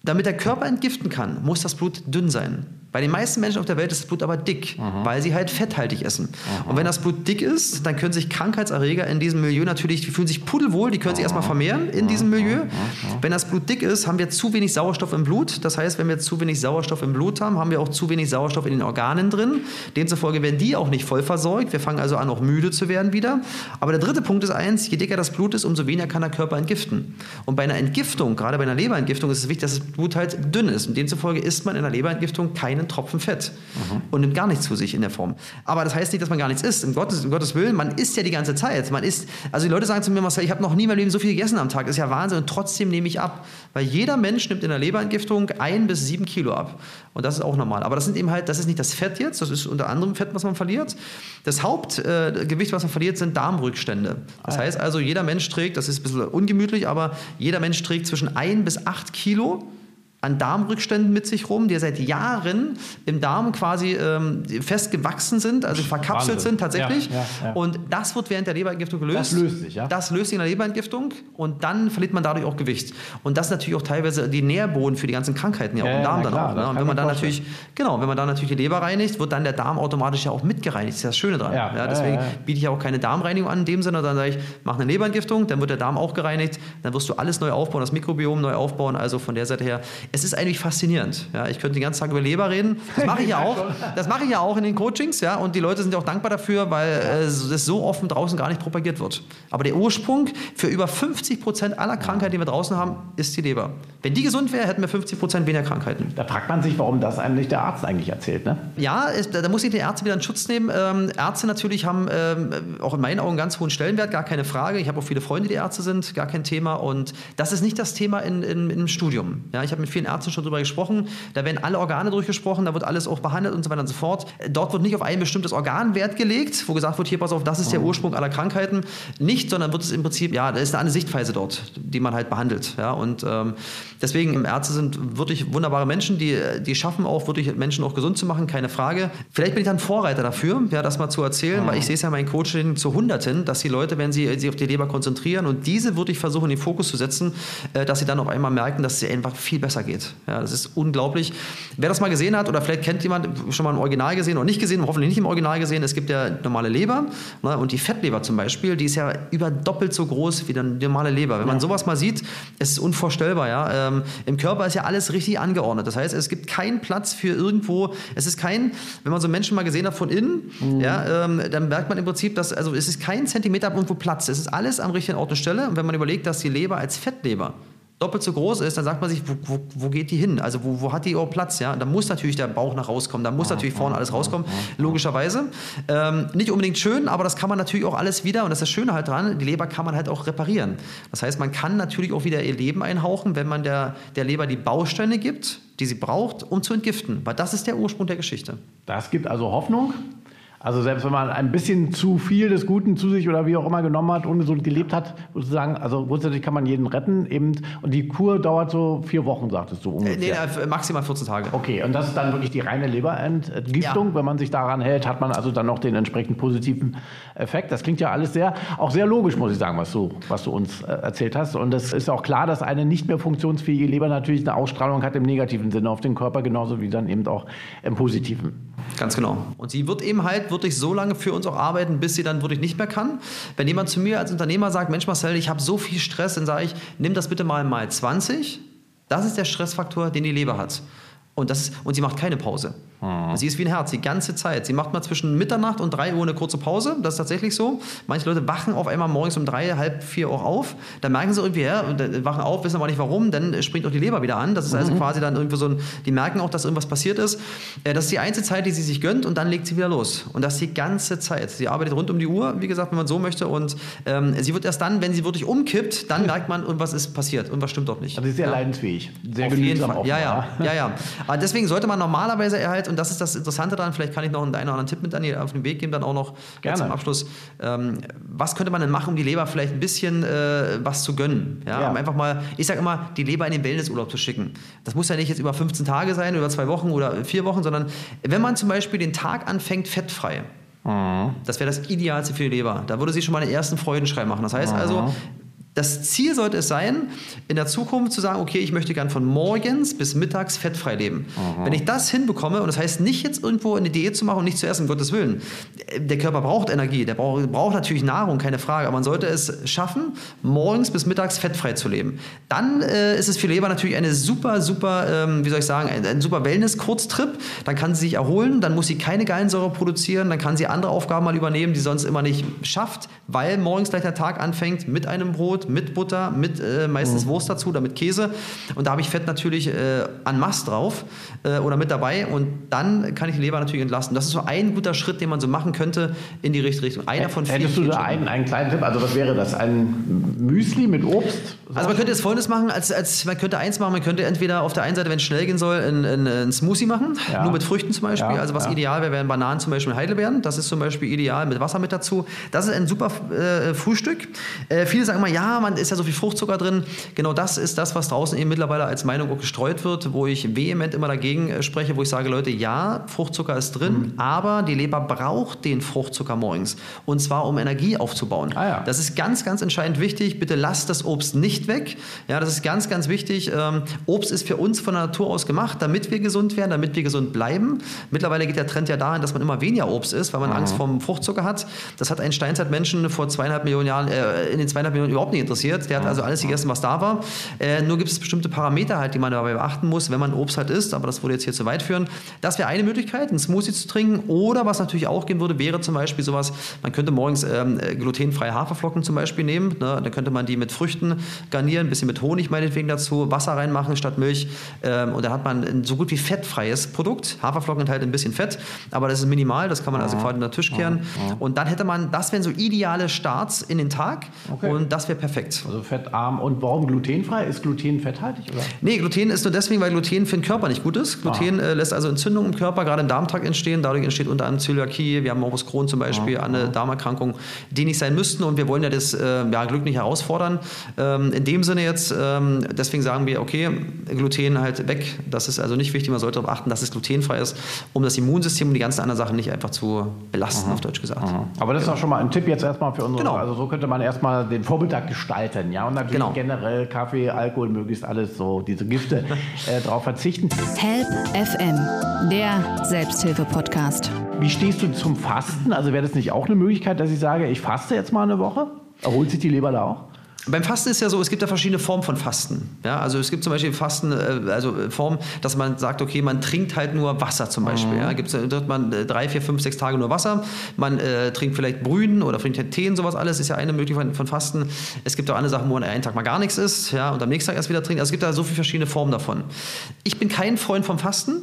S1: Damit der Körper entgiften kann, muss das Blut dünn sein. Bei den meisten Menschen auf der Welt ist das Blut aber dick, weil sie halt fetthaltig essen. Und wenn das Blut dick ist, dann können sich Krankheitserreger in diesem Milieu natürlich, die fühlen sich pudelwohl, die können sich erstmal vermehren in diesem Milieu. Wenn das Blut dick ist, haben wir zu wenig Sauerstoff im Blut. Das heißt, wenn wir zu wenig Sauerstoff im Blut haben, haben wir auch zu wenig Sauerstoff in den Organen drin. Demzufolge werden die auch nicht voll versorgt. Wir fangen also an, auch müde zu werden wieder. Aber der dritte Punkt ist eins, je dicker das Blut ist, umso weniger kann der Körper entgiften. Und bei einer Entgiftung, gerade bei einer Leberentgiftung, ist es wichtig, dass das Blut halt dünn ist. Und demzufolge isst man in einer Leberentgiftung keinen Tropfen Fett und nimmt gar nichts zu sich in der Form. Aber das heißt nicht, dass man gar nichts isst. Im Gottes, um Gottes Willen, man isst ja die ganze Zeit. Man isst, also die Leute sagen zu mir, Marcel, ich habe noch nie in meinem Leben so viel gegessen am Tag. Das ist ja Wahnsinn. Und trotzdem nehme ich ab. Weil jeder Mensch nimmt in der Leberentgiftung ein bis sieben Kilo ab. Und das ist auch normal. Aber das sind eben halt, das ist nicht das Fett jetzt, das ist unter anderem Fett, was man verliert. Das Hauptgewicht, äh, was man verliert, sind Darmrückstände. Das heißt also, jeder Mensch trägt, das ist ein bisschen ungemütlich, aber jeder Mensch trägt zwischen ein bis acht Kilo an Darmrückständen mit sich rum, die seit Jahren im Darm quasi ähm, fest gewachsen sind, also verkapselt
S3: Wahnsinn.
S1: sind tatsächlich.
S3: Ja, ja, ja.
S1: Und das wird während der Leberentgiftung gelöst.
S3: Das löst sich, ja?
S1: Das löst sich in der Leberentgiftung und dann verliert man dadurch auch Gewicht. Und das ist natürlich auch teilweise die Nährboden für die ganzen Krankheiten ja auch
S3: Ja,
S1: im Darm dann
S3: klar,
S1: auch. Ne? Und wenn man dann natürlich, genau, wenn man dann natürlich die Leber reinigt, wird dann der Darm automatisch ja auch mitgereinigt. Das ist ja das Schöne dran.
S3: Ja, ja,
S1: deswegen
S3: ja, ja.
S1: biete ich auch keine Darmreinigung an in dem Sinne, dann sage ich, mach eine Leberentgiftung, dann wird der Darm auch gereinigt, dann wirst du alles neu aufbauen, das Mikrobiom neu aufbauen. Also von der Seite her, es ist eigentlich faszinierend. Ja, ich könnte den ganzen Tag über Leber reden. Das mache ich ja auch. Das mache ich ja auch in den Coachings, ja. Und die Leute sind ja auch dankbar dafür, weil äh, das so offen draußen gar nicht propagiert wird. Aber der Ursprung für über 50 Prozent aller Krankheiten, die wir draußen haben, ist die Leber. Wenn die gesund wäre, hätten wir 50 Prozent weniger Krankheiten.
S3: Da fragt man sich, warum das einem nicht der Arzt eigentlich erzählt. Ne?
S1: Ja, es, da, muss ich die Ärzte wieder in Schutz nehmen. Ähm, Ärzte natürlich haben ähm, auch in meinen Augen einen ganz hohen Stellenwert, gar keine Frage. Ich habe auch viele Freunde, die Ärzte sind, gar kein Thema. Und das ist nicht das Thema in, in, im Studium. Ja, ich habe mit vielen Ärzten schon darüber gesprochen. Da werden alle Organe durchgesprochen, da wird alles auch behandelt und so weiter und so fort. Dort wird nicht auf ein bestimmtes Organ Wert gelegt, wo gesagt wird, hier pass auf, das ist der Ursprung aller Krankheiten. Nicht, sondern wird es im Prinzip, ja, da ist eine Sichtweise dort, die man halt behandelt. Ja, und ähm, deswegen, Ärzte sind wirklich wunderbare Menschen, die, die schaffen auch wirklich Menschen auch gesund zu machen, keine Frage. Vielleicht bin ich dann Vorreiter dafür, ja, das mal zu erzählen, weil ich sehe es ja in meinen Coaching zu Hunderten, dass die Leute, wenn sie sich auf die Leber konzentrieren und diese würde ich versuchen, in den Fokus zu setzen, äh, dass sie dann auf einmal merken, dass es einfach viel besser geht. Geht. Ja, das ist unglaublich. Wer das mal gesehen hat, oder vielleicht kennt jemand schon mal ein Original gesehen oder nicht gesehen, hoffentlich nicht im Original gesehen, es gibt ja normale Leber ne, und die Fettleber zum Beispiel, die ist ja über doppelt so groß wie eine normale Leber. Wenn man sowas mal sieht, ist es unvorstellbar. Ja? Ähm, Im Körper ist ja alles richtig angeordnet. Das heißt, es gibt keinen Platz für irgendwo, es ist kein, wenn man so Menschen mal gesehen hat von innen, mhm. ja, ähm, dann merkt man im Prinzip, dass also es ist kein Zentimeter irgendwo Platz. Es ist alles am richtigen Ort und Stelle. Und wenn man überlegt, dass die Leber als Fettleber doppelt so groß ist, dann sagt man sich, wo, wo, wo geht die hin? Also wo, wo hat die überhaupt Platz? Ja? Da muss natürlich der Bauch nach rauskommen, da muss natürlich vorne alles rauskommen, logischerweise. Ähm, nicht unbedingt schön, aber das kann man natürlich auch alles wieder, und das ist das Schöne halt dran, die Leber kann man halt auch reparieren. Das heißt, man kann natürlich auch wieder ihr Leben einhauchen, wenn man der, der Leber die Bausteine gibt, die sie braucht, um zu entgiften. Weil das ist der Ursprung der Geschichte.
S3: Das gibt also Hoffnung. Also selbst wenn man ein bisschen zu viel des Guten zu sich oder wie auch immer genommen hat, ungesund gelebt hat, sozusagen, also grundsätzlich kann man jeden retten eben. Und die Kur dauert so vier Wochen, sagtest du
S1: ungefähr. Nee, maximal 14 Tage.
S3: Okay, und das ist dann wirklich die reine Leberentgiftung. Ja. Wenn man sich daran hält, hat man also dann noch den entsprechend positiven Effekt. Das klingt ja alles sehr, auch sehr logisch, muss ich sagen, was du, was du uns äh, erzählt hast. Und es ist auch klar, dass eine nicht mehr funktionsfähige Leber natürlich eine Ausstrahlung hat im negativen Sinne auf den Körper, genauso wie dann eben auch im positiven.
S1: Ganz genau. Und sie wird eben halt wirklich so lange für uns auch arbeiten, bis sie dann wirklich nicht mehr kann. Wenn jemand zu mir als Unternehmer sagt, Mensch Marcel, ich habe so viel Stress, dann sage ich, nimm das bitte mal mal 20. Das ist der Stressfaktor, den die Leber hat. Und, das, und sie macht keine Pause. Mhm. Sie ist wie ein Herz, die ganze Zeit. Sie macht mal zwischen Mitternacht und 3 Uhr eine kurze Pause. Das ist tatsächlich so. Manche Leute wachen auf einmal morgens um drei, halb vier Uhr auf. Dann merken sie irgendwie, ja, wachen auf, wissen aber nicht warum. Dann springt auch die Leber wieder an. Das ist also mhm. quasi dann irgendwie so ein, die merken auch, dass irgendwas passiert ist. Äh, das ist die einzige Zeit, die sie sich gönnt und dann legt sie wieder los. Und das die ganze Zeit. Sie arbeitet rund um die Uhr, wie gesagt, wenn man so möchte. Und ähm, sie wird erst dann, wenn sie wirklich umkippt, dann merkt man, irgendwas ist passiert. Irgendwas stimmt doch nicht.
S3: Also sie ist sehr ja. leidensfähig.
S1: Sehr auf jeden Fall. Ja, ja, ja, ja. Aber deswegen sollte man normalerweise halt, und das ist das Interessante daran, vielleicht kann ich noch einen oder anderen Tipp mit an die, auf den Weg geben, dann auch noch
S3: Gerne.
S1: zum Abschluss. Ähm, was könnte man denn machen, um die Leber vielleicht ein bisschen äh, was zu gönnen? Ja? ja? Um einfach mal, ich sage immer, die Leber in den Wellnessurlaub zu schicken. Das muss ja nicht jetzt über 15 Tage sein, über zwei Wochen oder vier Wochen, sondern wenn man zum Beispiel den Tag anfängt fettfrei, mhm. das wäre das Idealste für die Leber. Da würde sie schon mal den ersten Freudenschrei machen. Das heißt mhm. also, das Ziel sollte es sein, in der Zukunft zu sagen, okay, ich möchte gern von morgens bis mittags fettfrei leben. Aha. Wenn ich das hinbekomme, und das heißt nicht jetzt irgendwo eine Diät zu machen und nicht zu essen, um Gottes Willen. Der Körper braucht Energie, der braucht, braucht natürlich Nahrung, keine Frage, aber man sollte es schaffen, morgens bis mittags fettfrei zu leben. Dann äh, ist es für Leber natürlich eine super, super, ähm, wie soll ich sagen, ein, ein super Wellness-Kurztrip. Dann kann sie sich erholen, dann muss sie keine Gallensäure produzieren, dann kann sie andere Aufgaben mal übernehmen, die sie sonst immer nicht schafft, weil morgens gleich der Tag anfängt mit einem Brot, mit Butter, mit äh, meistens mhm. Wurst dazu oder mit Käse. Und da habe ich Fett natürlich äh, an Mast drauf äh, oder mit dabei. Und dann kann ich die Leber natürlich entlasten. Das ist so ein guter Schritt, den man so machen könnte in die richtige Richtung.
S3: Einer von vielen. Hättest du da einen, einen kleinen Tipp? Also was wäre das? Ein Müsli mit Obst?
S1: Also man könnte jetzt Folgendes machen, als, als man könnte eins machen, man könnte entweder auf der einen Seite, wenn es schnell gehen soll, einen Smoothie machen, ja. nur mit Früchten zum Beispiel. Ja, also was ja. ideal wäre, wären Bananen zum Beispiel Heidelbeeren. Das ist zum Beispiel ideal mit Wasser mit dazu. Das ist ein super äh, Frühstück. Äh, viele sagen immer, ja, man ist ja so viel Fruchtzucker drin. Genau das ist das, was draußen eben mittlerweile als Meinung auch gestreut wird, wo ich vehement immer dagegen äh, spreche, wo ich sage, Leute, ja, Fruchtzucker ist drin, mhm. aber die Leber braucht den Fruchtzucker morgens. Und zwar, um Energie aufzubauen. Ah, ja. Das ist ganz, ganz entscheidend wichtig. Bitte lasst das Obst nicht weg. Ja, das ist ganz, ganz wichtig. Ähm, Obst ist für uns von der Natur aus gemacht, damit wir gesund werden, damit wir gesund bleiben. Mittlerweile geht der Trend ja dahin, dass man immer weniger Obst isst, weil man mhm. Angst vor Fruchtzucker hat. Das hat ein Steinzeitmenschen vor zweieinhalb Millionen Jahren, äh, in den zweieinhalb Millionen überhaupt nicht interessiert. Der hat also alles gegessen, was da war. Äh, nur gibt es bestimmte Parameter halt, die man dabei beachten muss, wenn man Obst halt isst. Aber das würde jetzt hier zu weit führen. Das wäre eine Möglichkeit, einen Smoothie zu trinken. Oder was natürlich auch gehen würde, wäre zum Beispiel sowas, man könnte morgens ähm, glutenfreie Haferflocken zum Beispiel nehmen. Ne? Dann könnte man die mit Früchten garnieren, ein bisschen mit Honig meinetwegen dazu, Wasser reinmachen statt Milch. Ähm, und da hat man ein so gut wie fettfreies Produkt. Haferflocken enthalten ein bisschen Fett, aber das ist minimal, das kann man also quasi unter den Tisch kehren. Und dann hätte man, das wären so ideale Starts in den Tag okay. und das wäre perfekt.
S3: Also fettarm. Und warum glutenfrei? Ist Gluten fetthaltig? Oder?
S1: Nee, Gluten ist nur deswegen, weil Gluten für den Körper nicht gut ist. Gluten äh, lässt also Entzündungen im Körper, gerade im Darmtrakt entstehen. Dadurch entsteht unter anderem Zöliakie, wir haben Morbus Crohn zum Beispiel, ah, eine Darmerkrankung, die nicht sein müssten. Und wir wollen ja das äh, ja, Glück nicht herausfordern. Ähm, in dem Sinne jetzt, ähm, deswegen sagen wir, okay, Gluten halt weg. Das ist also nicht wichtig. Man sollte darauf achten, dass es glutenfrei ist, um das Immunsystem und die ganzen anderen Sachen nicht einfach zu belasten, Aha. auf Deutsch gesagt. Aha.
S3: Aber das ist auch schon mal ein Tipp jetzt erstmal für unsere. Genau. Also so könnte man erstmal den Vormittag gestalten. Ja, und natürlich
S1: Genau.
S3: generell Kaffee, Alkohol, möglichst alles so, diese Gifte *laughs* äh, drauf verzichten.
S2: Help FM, der Selbsthilfe-Podcast.
S3: Wie stehst du zum Fasten? Also wäre das nicht auch eine Möglichkeit, dass ich sage, ich faste jetzt mal eine Woche? Erholt sich die Leber da auch?
S1: Beim Fasten ist ja so, es gibt ja verschiedene Formen von Fasten. Ja, also es gibt zum Beispiel Fasten, äh, also Form, dass man sagt, okay, man trinkt halt nur Wasser zum Beispiel. Ja, gibt es man äh, drei, vier, fünf, sechs Tage nur Wasser. Man äh, trinkt vielleicht Brühen oder trinkt halt Tee und sowas alles. Ist ja eine Möglichkeit von Fasten. Es gibt auch andere Sachen, wo man einen Tag mal gar nichts isst, ja, und am nächsten Tag erst wieder trinkt. Also es gibt da so viele verschiedene Formen davon. Ich bin kein Freund vom Fasten.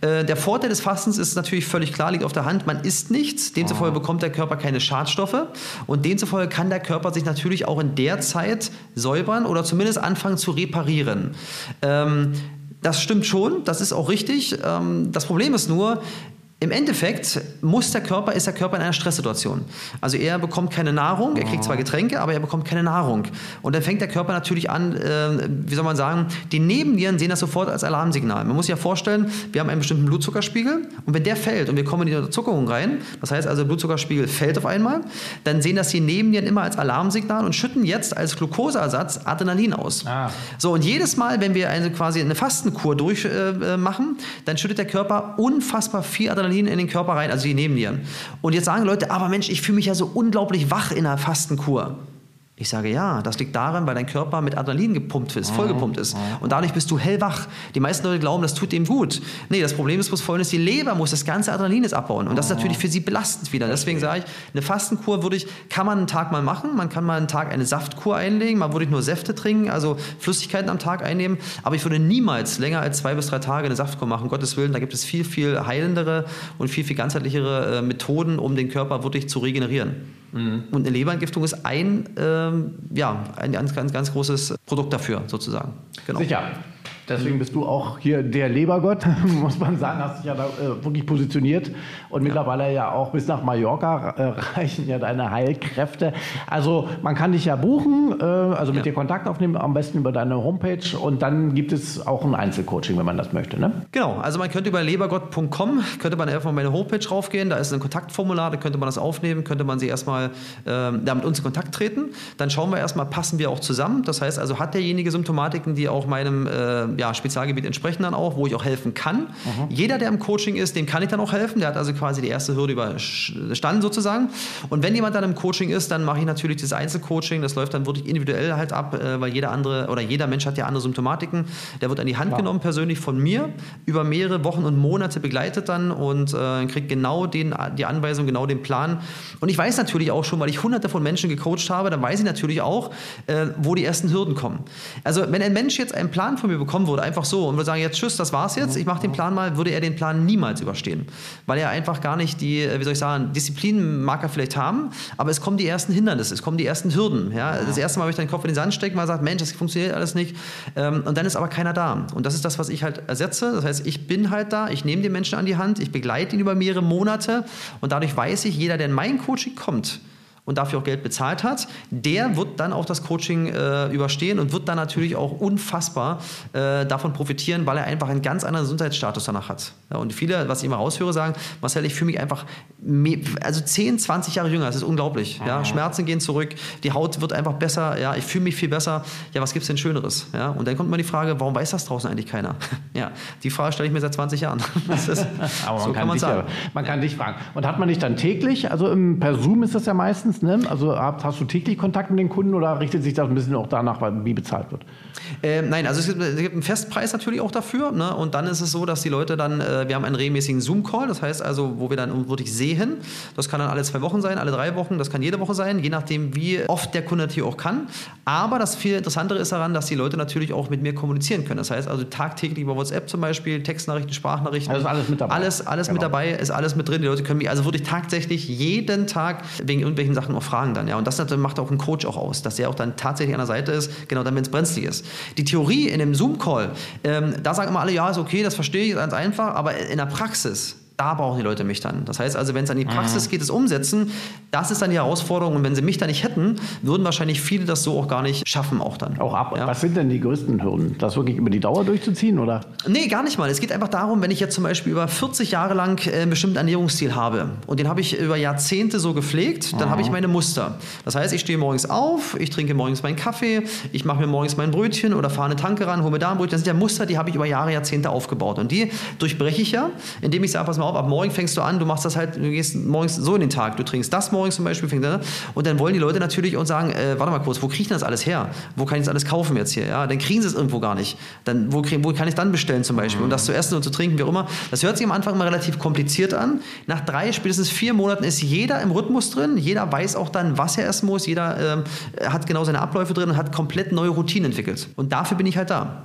S1: Äh, der Vorteil des Fastens ist natürlich völlig klar, liegt auf der Hand. Man isst nichts. Demzufolge bekommt der Körper keine Schadstoffe. Und demzufolge kann der Körper sich natürlich auch in der Zeit säubern oder zumindest anfangen zu reparieren. Ähm, das stimmt schon, das ist auch richtig. Ähm, das Problem ist nur, im Endeffekt muss der Körper, ist der Körper in einer Stresssituation. Also er bekommt keine Nahrung, er kriegt zwar Getränke, aber er bekommt keine Nahrung. Und dann fängt der Körper natürlich an, äh, wie soll man sagen, die Nebennieren sehen das sofort als Alarmsignal. Man muss sich ja vorstellen, wir haben einen bestimmten Blutzuckerspiegel und wenn der fällt und wir kommen in die Unterzuckerung rein, das heißt also der Blutzuckerspiegel fällt auf einmal, dann sehen das die Nebennieren immer als Alarmsignal und schütten jetzt als Glukoseersatz Adrenalin aus.
S3: Ah.
S1: So, und jedes Mal, wenn wir eine, quasi eine Fastenkur durchmachen, äh, machen, dann schüttet der Körper unfassbar viel Adrenalin in den Körper rein, also die Nebennieren. Und jetzt sagen Leute, aber Mensch, ich fühle mich ja so unglaublich wach in einer Fastenkur. Ich sage ja, das liegt daran, weil dein Körper mit Adrenalin gepumpt ist, vollgepumpt ist. Und dadurch bist du hellwach. Die meisten Leute glauben, das tut dem gut. Nee, das Problem ist bloß folgendes, die Leber muss das ganze Adrenalin jetzt abbauen. Und das ist natürlich für sie belastend wieder. Deswegen sage ich, eine Fastenkur würde ich, kann man einen Tag mal machen. Man kann mal einen Tag eine Saftkur einlegen. Man würde nur Säfte trinken, also Flüssigkeiten am Tag einnehmen. Aber ich würde niemals länger als zwei bis drei Tage eine Saftkur machen. Um Gottes Willen, da gibt es viel, viel heilendere und viel, viel ganzheitlichere äh, Methoden, um den Körper wirklich zu regenerieren. Und eine Leberentgiftung ist ein, ähm, ja, ein ganz, ganz, ganz großes Produkt dafür, sozusagen. Genau.
S3: Sicher. Deswegen bist du auch hier der Lebergott, *laughs* muss man sagen, hast dich ja da äh, wirklich positioniert und mittlerweile ja auch bis nach Mallorca äh, *laughs* reichen ja deine Heilkräfte. Also man kann dich ja buchen, äh, also mit
S1: Ja.
S3: dir Kontakt aufnehmen, am besten über deine Homepage und dann gibt es auch ein Einzelcoaching, wenn man das möchte, ne?
S1: Genau, also man könnte über lebergott.com, könnte man einfach auf meine Homepage raufgehen, da ist ein Kontaktformular, da könnte man das aufnehmen, könnte man sie erstmal da mit uns in Kontakt treten. Dann schauen wir erstmal, passen wir auch zusammen. Das heißt also, hat derjenige Symptomatiken, die auch meinem äh, ja, Spezialgebiet entsprechen dann auch, wo ich auch helfen kann. Jeder, der im Coaching ist, dem kann ich dann auch helfen. Der hat also quasi die erste Hürde überstanden sozusagen. Und wenn jemand dann im Coaching ist, dann mache ich natürlich das Einzelcoaching. Das läuft dann wirklich individuell halt ab, äh, weil jeder andere oder jeder Mensch hat ja andere Symptomatiken. Der wird an die Hand
S3: Klar.
S1: genommen persönlich von mir, über mehrere Wochen und Monate begleitet dann und äh, kriegt genau den, die Anweisung, genau den Plan. Und ich weiß natürlich auch schon, weil ich hunderte von Menschen gecoacht habe, dann weiß ich natürlich auch, äh, wo die ersten Hürden kommen. Also wenn ein Mensch jetzt einen Plan von mir bekommen würde, einfach so und würde sagen, jetzt tschüss, das war's jetzt, ich mache den Plan mal, würde er den Plan niemals überstehen. Weil er einfach gar nicht die, äh, wie soll ich sagen, Disziplin mag er vielleicht haben, aber es kommen die ersten Hindernisse, es kommen die ersten Hürden. Ja? Das erste Mal habe ich den Kopf in den Sand stecken, mal sagt, Mensch, das funktioniert alles nicht. Ähm, und dann ist aber keiner da. Und das ist das, was ich halt ersetze. Das heißt, ich bin halt da, ich nehme den Menschen an die Hand, ich begleite ihn über mehrere Monate und dadurch weiß ich, jeder, der in mein Coaching kommt, und dafür auch Geld bezahlt hat, der wird dann auch das Coaching äh, überstehen und wird dann natürlich auch unfassbar äh, davon profitieren, weil er einfach einen ganz anderen Gesundheitsstatus danach hat. Ja, und viele, was ich immer raushöre, sagen, Marcel, ich fühle mich einfach also 10, 20 Jahre jünger, das ist unglaublich. Ja, Schmerzen gehen zurück, die Haut wird einfach besser, ja, ich fühle mich viel besser. Ja, was gibt es denn Schöneres? Ja, und dann kommt mal die Frage, warum weiß das draußen eigentlich keiner? *laughs* Ja, die Frage stelle ich mir seit 20 Jahren. *laughs* Ist,
S3: Aber man,
S1: so
S3: kann,
S1: kann man
S3: dich
S1: sagen.
S3: man kann dich fragen. Und hat man dich dann täglich, also im, per Zoom ist das ja meistens, ne? Also hast, hast du täglich Kontakt mit den Kunden oder richtet sich das ein bisschen auch danach, wie bezahlt wird?
S1: Ähm, nein, also es gibt, es gibt einen Festpreis natürlich auch dafür. Ne? Und dann ist es so, dass die Leute dann, äh, wir haben einen regelmäßigen Zoom-Call, das heißt also, wo wir dann wirklich sehen. Das kann dann alle zwei Wochen sein, alle drei Wochen, das kann jede Woche sein, je nachdem, wie oft der Kunde natürlich auch kann. Aber das viel Interessantere ist daran, dass die Leute natürlich auch mit mir kommunizieren können. Das heißt also tagtäglich über WhatsApp zum Beispiel, Textnachrichten, Sprachnachrichten.
S3: Also ist alles mit dabei.
S1: Alles, alles mit
S3: Genau.
S1: dabei, ist alles mit drin. Die Leute können mich also wirklich tatsächlich jeden Tag wegen irgendwelchen Sachen auch fragen dann. Ja. Und das macht auch ein Coach auch aus, dass der auch dann tatsächlich an der Seite ist, genau dann, wenn es brenzlig ist. Die Theorie in dem Zoom-Call, ähm, da sagen immer alle, ja, ist okay, das verstehe ich, ist ganz einfach, aber in der Praxis da brauchen die Leute mich dann. Das heißt also, wenn es an die Praxis geht, das Umsetzen, das ist dann die Herausforderung. Und wenn sie mich da nicht hätten, würden wahrscheinlich viele das so auch gar nicht schaffen auch dann.
S3: Auch ab.
S1: Ja.
S3: Was sind denn die größten Hürden? Das wirklich über die Dauer durchzuziehen, oder?
S1: Nee, gar nicht mal. Es geht einfach darum, wenn ich jetzt zum Beispiel über 40 Jahre lang äh, einen bestimmten Ernährungsstil habe und den habe ich über Jahrzehnte so gepflegt, dann habe ich meine Muster. Das heißt, ich stehe morgens auf, ich trinke morgens meinen Kaffee, ich mache mir morgens mein Brötchen oder fahre eine Tanke ran, hole mir da ein Brötchen. Das sind ja Muster, die habe ich über Jahre, Jahrzehnte aufgebaut. Und die durchbreche ich ja, indem ich sage, pass mal auf, ab morgen fängst du an, du machst das halt, du gehst morgens so in den Tag, du trinkst das morgens zum Beispiel, fängst, an. und dann wollen die Leute natürlich und sagen, äh, warte mal kurz, wo kriege ich denn das alles her? Wo kann ich das alles kaufen jetzt hier? Ja, dann kriegen sie es irgendwo gar nicht. Dann, wo, krieg, wo kann ich es dann bestellen zum Beispiel? Und das zu essen und zu trinken, wie auch immer. Das hört sich am Anfang mal relativ kompliziert an. Nach drei, spätestens vier Monaten ist jeder im Rhythmus drin. Jeder weiß auch dann, was er essen muss. Jeder ähm, hat genau seine Abläufe drin und hat komplett neue Routinen entwickelt. Und dafür bin ich halt da.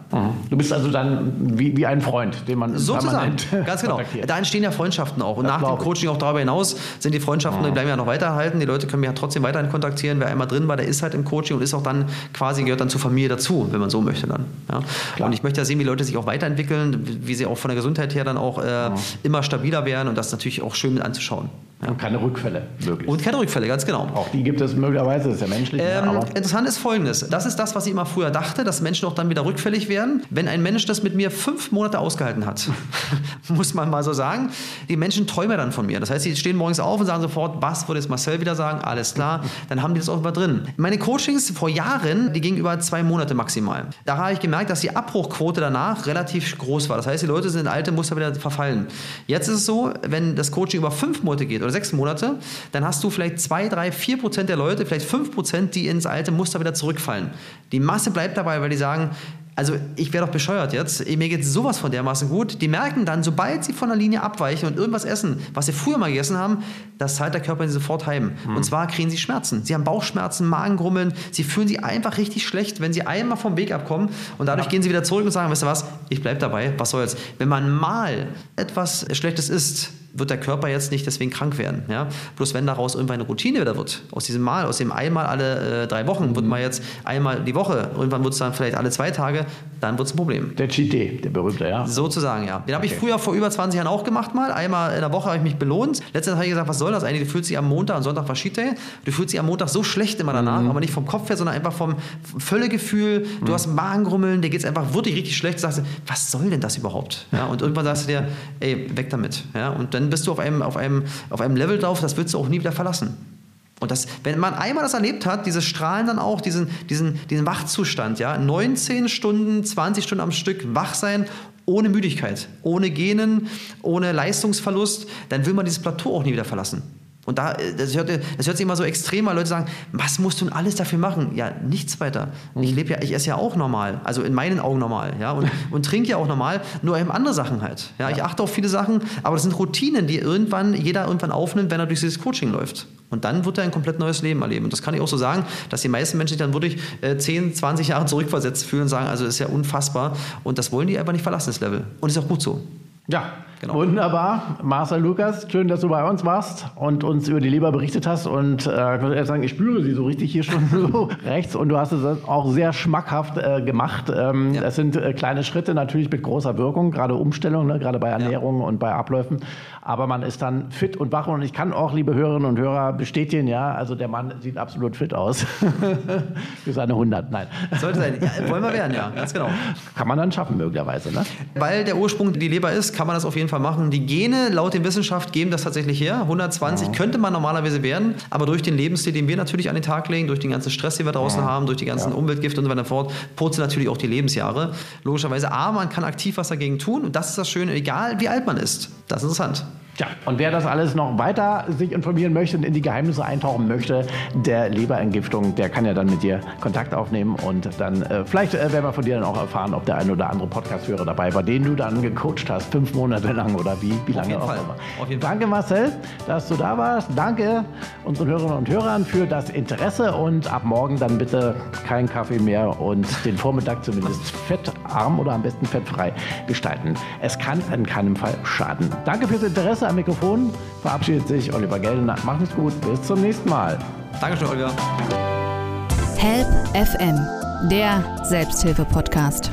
S3: Du bist also dann wie, wie ein Freund, den man
S1: Sozusagen, ganz genau. *laughs* Da entstehen ja Freundschaften auch. Und
S3: Das
S1: nach dem. Coaching auch darüber hinaus sind die Freundschaften, die bleiben ja noch weiterhalten. Die Leute können mich ja trotzdem weiterhin kontaktieren. Wer einmal drin war, der ist halt im Coaching und ist auch dann quasi, gehört dann zur Familie dazu, wenn man so möchte dann. Ja. Und ich möchte ja sehen, wie Leute sich auch weiterentwickeln, wie sie auch von der Gesundheit her dann auch äh, immer stabiler werden und das ist natürlich auch schön mit anzuschauen.
S3: Und keine Rückfälle, wirklich.
S1: Und keine Rückfälle, ganz genau.
S3: auch die gibt es möglicherweise, das ist ja menschlich.
S1: Ähm,
S3: aber
S1: interessant ist folgendes. Das ist das, was ich immer früher dachte, dass Menschen auch dann wieder rückfällig werden. Wenn ein Mensch das mit mir fünf Monate ausgehalten hat, *laughs* muss man mal so sagen, die Menschen träumen dann von mir. Das heißt, sie stehen morgens auf und sagen sofort, was würde jetzt Marcel wieder sagen? Alles klar, dann haben die das auch immer drin. Meine Coachings vor Jahren, die gingen über zwei Monate maximal. Da habe ich gemerkt, dass die Abbruchquote danach relativ groß war. Das heißt, die Leute sind in alte Muster wieder verfallen. Jetzt ist es so, wenn das Coaching über fünf Monate geht oder sechs Monate, dann hast du vielleicht zwei, drei, vier Prozent der Leute, vielleicht fünf Prozent, die ins alte Muster wieder zurückfallen. Die Masse bleibt dabei, weil die sagen, also ich wäre doch bescheuert jetzt. Mir geht sowas von dermaßen gut. Die merken dann, sobald sie von der Linie abweichen und irgendwas essen, was sie früher mal gegessen haben, das zahlt der Körper ihnen sofort heim. Und zwar kriegen sie Schmerzen. Sie haben Bauchschmerzen, Magengrummeln. Sie fühlen sich einfach richtig schlecht, wenn sie einmal vom Weg abkommen. Und dadurch gehen sie wieder zurück und sagen, weißt du was, ich bleib dabei, was soll's. Wenn man mal etwas Schlechtes isst, wird der Körper jetzt nicht deswegen krank werden. Ja? Bloß wenn daraus irgendwann eine Routine wieder wird, aus diesem Mal, aus dem einmal alle äh, drei Wochen, wird mal jetzt einmal die Woche, irgendwann wird es dann vielleicht alle zwei Tage, dann wird es ein Problem.
S3: der Cheat Day, der berühmte, ja.
S1: Sozusagen, ja. Den habe ich früher vor über 20 Jahren auch gemacht mal. Einmal in der Woche habe ich mich belohnt. Letztens habe ich gesagt, was soll das eigentlich? Du fühlst dich am Montag und Sonntag war Cheat Day. Du fühlst dich am Montag so schlecht immer danach, aber nicht vom Kopf her, sondern einfach vom Völlegefühl. Du hast Magengrummeln, dir geht es einfach wirklich richtig schlecht. Du sagst, was soll denn das überhaupt? Ja, und irgendwann sagst du dir, ey, weg damit. Ja, und dann bist du auf einem, auf, einem, auf einem Level drauf, das willst du auch nie wieder verlassen. Und das, wenn man einmal das erlebt hat, dieses Strahlen dann auch, diesen, diesen, diesen Wachzustand, ja, 19 Stunden, 20 Stunden am Stück wach sein, ohne Müdigkeit, ohne Genen, ohne Leistungsverlust, dann will man dieses Plateau auch nie wieder verlassen. Und da, äh, das hört, das hört sich immer so extrem an, Leute sagen, was musst du denn alles dafür machen? Ja, nichts weiter. Ich lebe ja, ich esse ja auch normal, also in meinen Augen normal, ja, und, *laughs* und trinke ja auch normal, nur eben andere Sachen halt. Ja, ich achte auf viele Sachen, aber das sind Routinen, die irgendwann jeder irgendwann aufnimmt, wenn er durch dieses Coaching läuft. Und dann wird er ein komplett neues Leben erleben. Und das kann ich auch so sagen, dass die meisten Menschen sich dann wirklich äh, 10, 20 Jahre zurückversetzt fühlen und sagen, also das ist ja unfassbar. Und das wollen die einfach nicht verlassen, das Level. Und ist auch gut so.
S3: Ja,
S1: Genau.
S3: wunderbar. Marcel Lukas, schön, dass du bei uns warst und uns über die Leber berichtet hast. Und äh, ich muss ehrlich sagen, ich spüre sie so richtig hier schon *laughs* so rechts. Und du hast es auch sehr schmackhaft äh, gemacht. Ähm,
S1: Ja.
S3: Es sind äh, kleine Schritte natürlich mit großer Wirkung, gerade Umstellung, ne, gerade bei Ernährung und bei Abläufen. Aber man ist dann fit und wach. Und ich kann auch, liebe Hörerinnen und Hörer, bestätigen, ja, also der Mann sieht absolut fit aus. *laughs* Für seine 100, nein.
S1: Sollte sein. Ja, wollen wir werden, ja, ganz genau.
S3: Kann man dann schaffen, möglicherweise. Ne?
S1: Weil der Ursprung die Leber ist, kann man das auf jeden Fall machen. Die Gene laut der Wissenschaft geben das tatsächlich her. 120 könnte man normalerweise werden, aber durch den Lebensstil, den wir natürlich an den Tag legen, durch den ganzen Stress, den wir draußen haben, durch die ganzen Umweltgifte und so weiter und fort, purzeln natürlich auch die Lebensjahre. Logischerweise, aber man kann aktiv was dagegen tun und das ist das Schöne, egal wie alt man ist. Das ist interessant.
S3: Tja, und wer das alles noch weiter sich informieren möchte und in die Geheimnisse eintauchen möchte, der Leberentgiftung, der kann ja dann mit dir Kontakt aufnehmen und dann äh, vielleicht äh, werden wir von dir dann auch erfahren, ob der ein oder andere Podcast-Hörer dabei war, den du dann gecoacht hast, fünf Monate lang oder wie, wie lange auch
S1: Fall.
S3: immer.
S1: Auf jeden Fall.
S3: Danke Marcel, dass du da warst. Danke unseren Hörerinnen und Hörern für das Interesse und ab morgen dann bitte kein Kaffee mehr und den Vormittag zumindest *laughs* fettarm oder am besten fettfrei gestalten. Es kann in keinem Fall schaden. Danke fürs Interesse am Mikrofon. Verabschiedet sich Oliver Geldener. Macht es gut. Bis zum nächsten Mal.
S1: Dankeschön, Olga.
S2: Help FM, der Selbsthilfe-Podcast.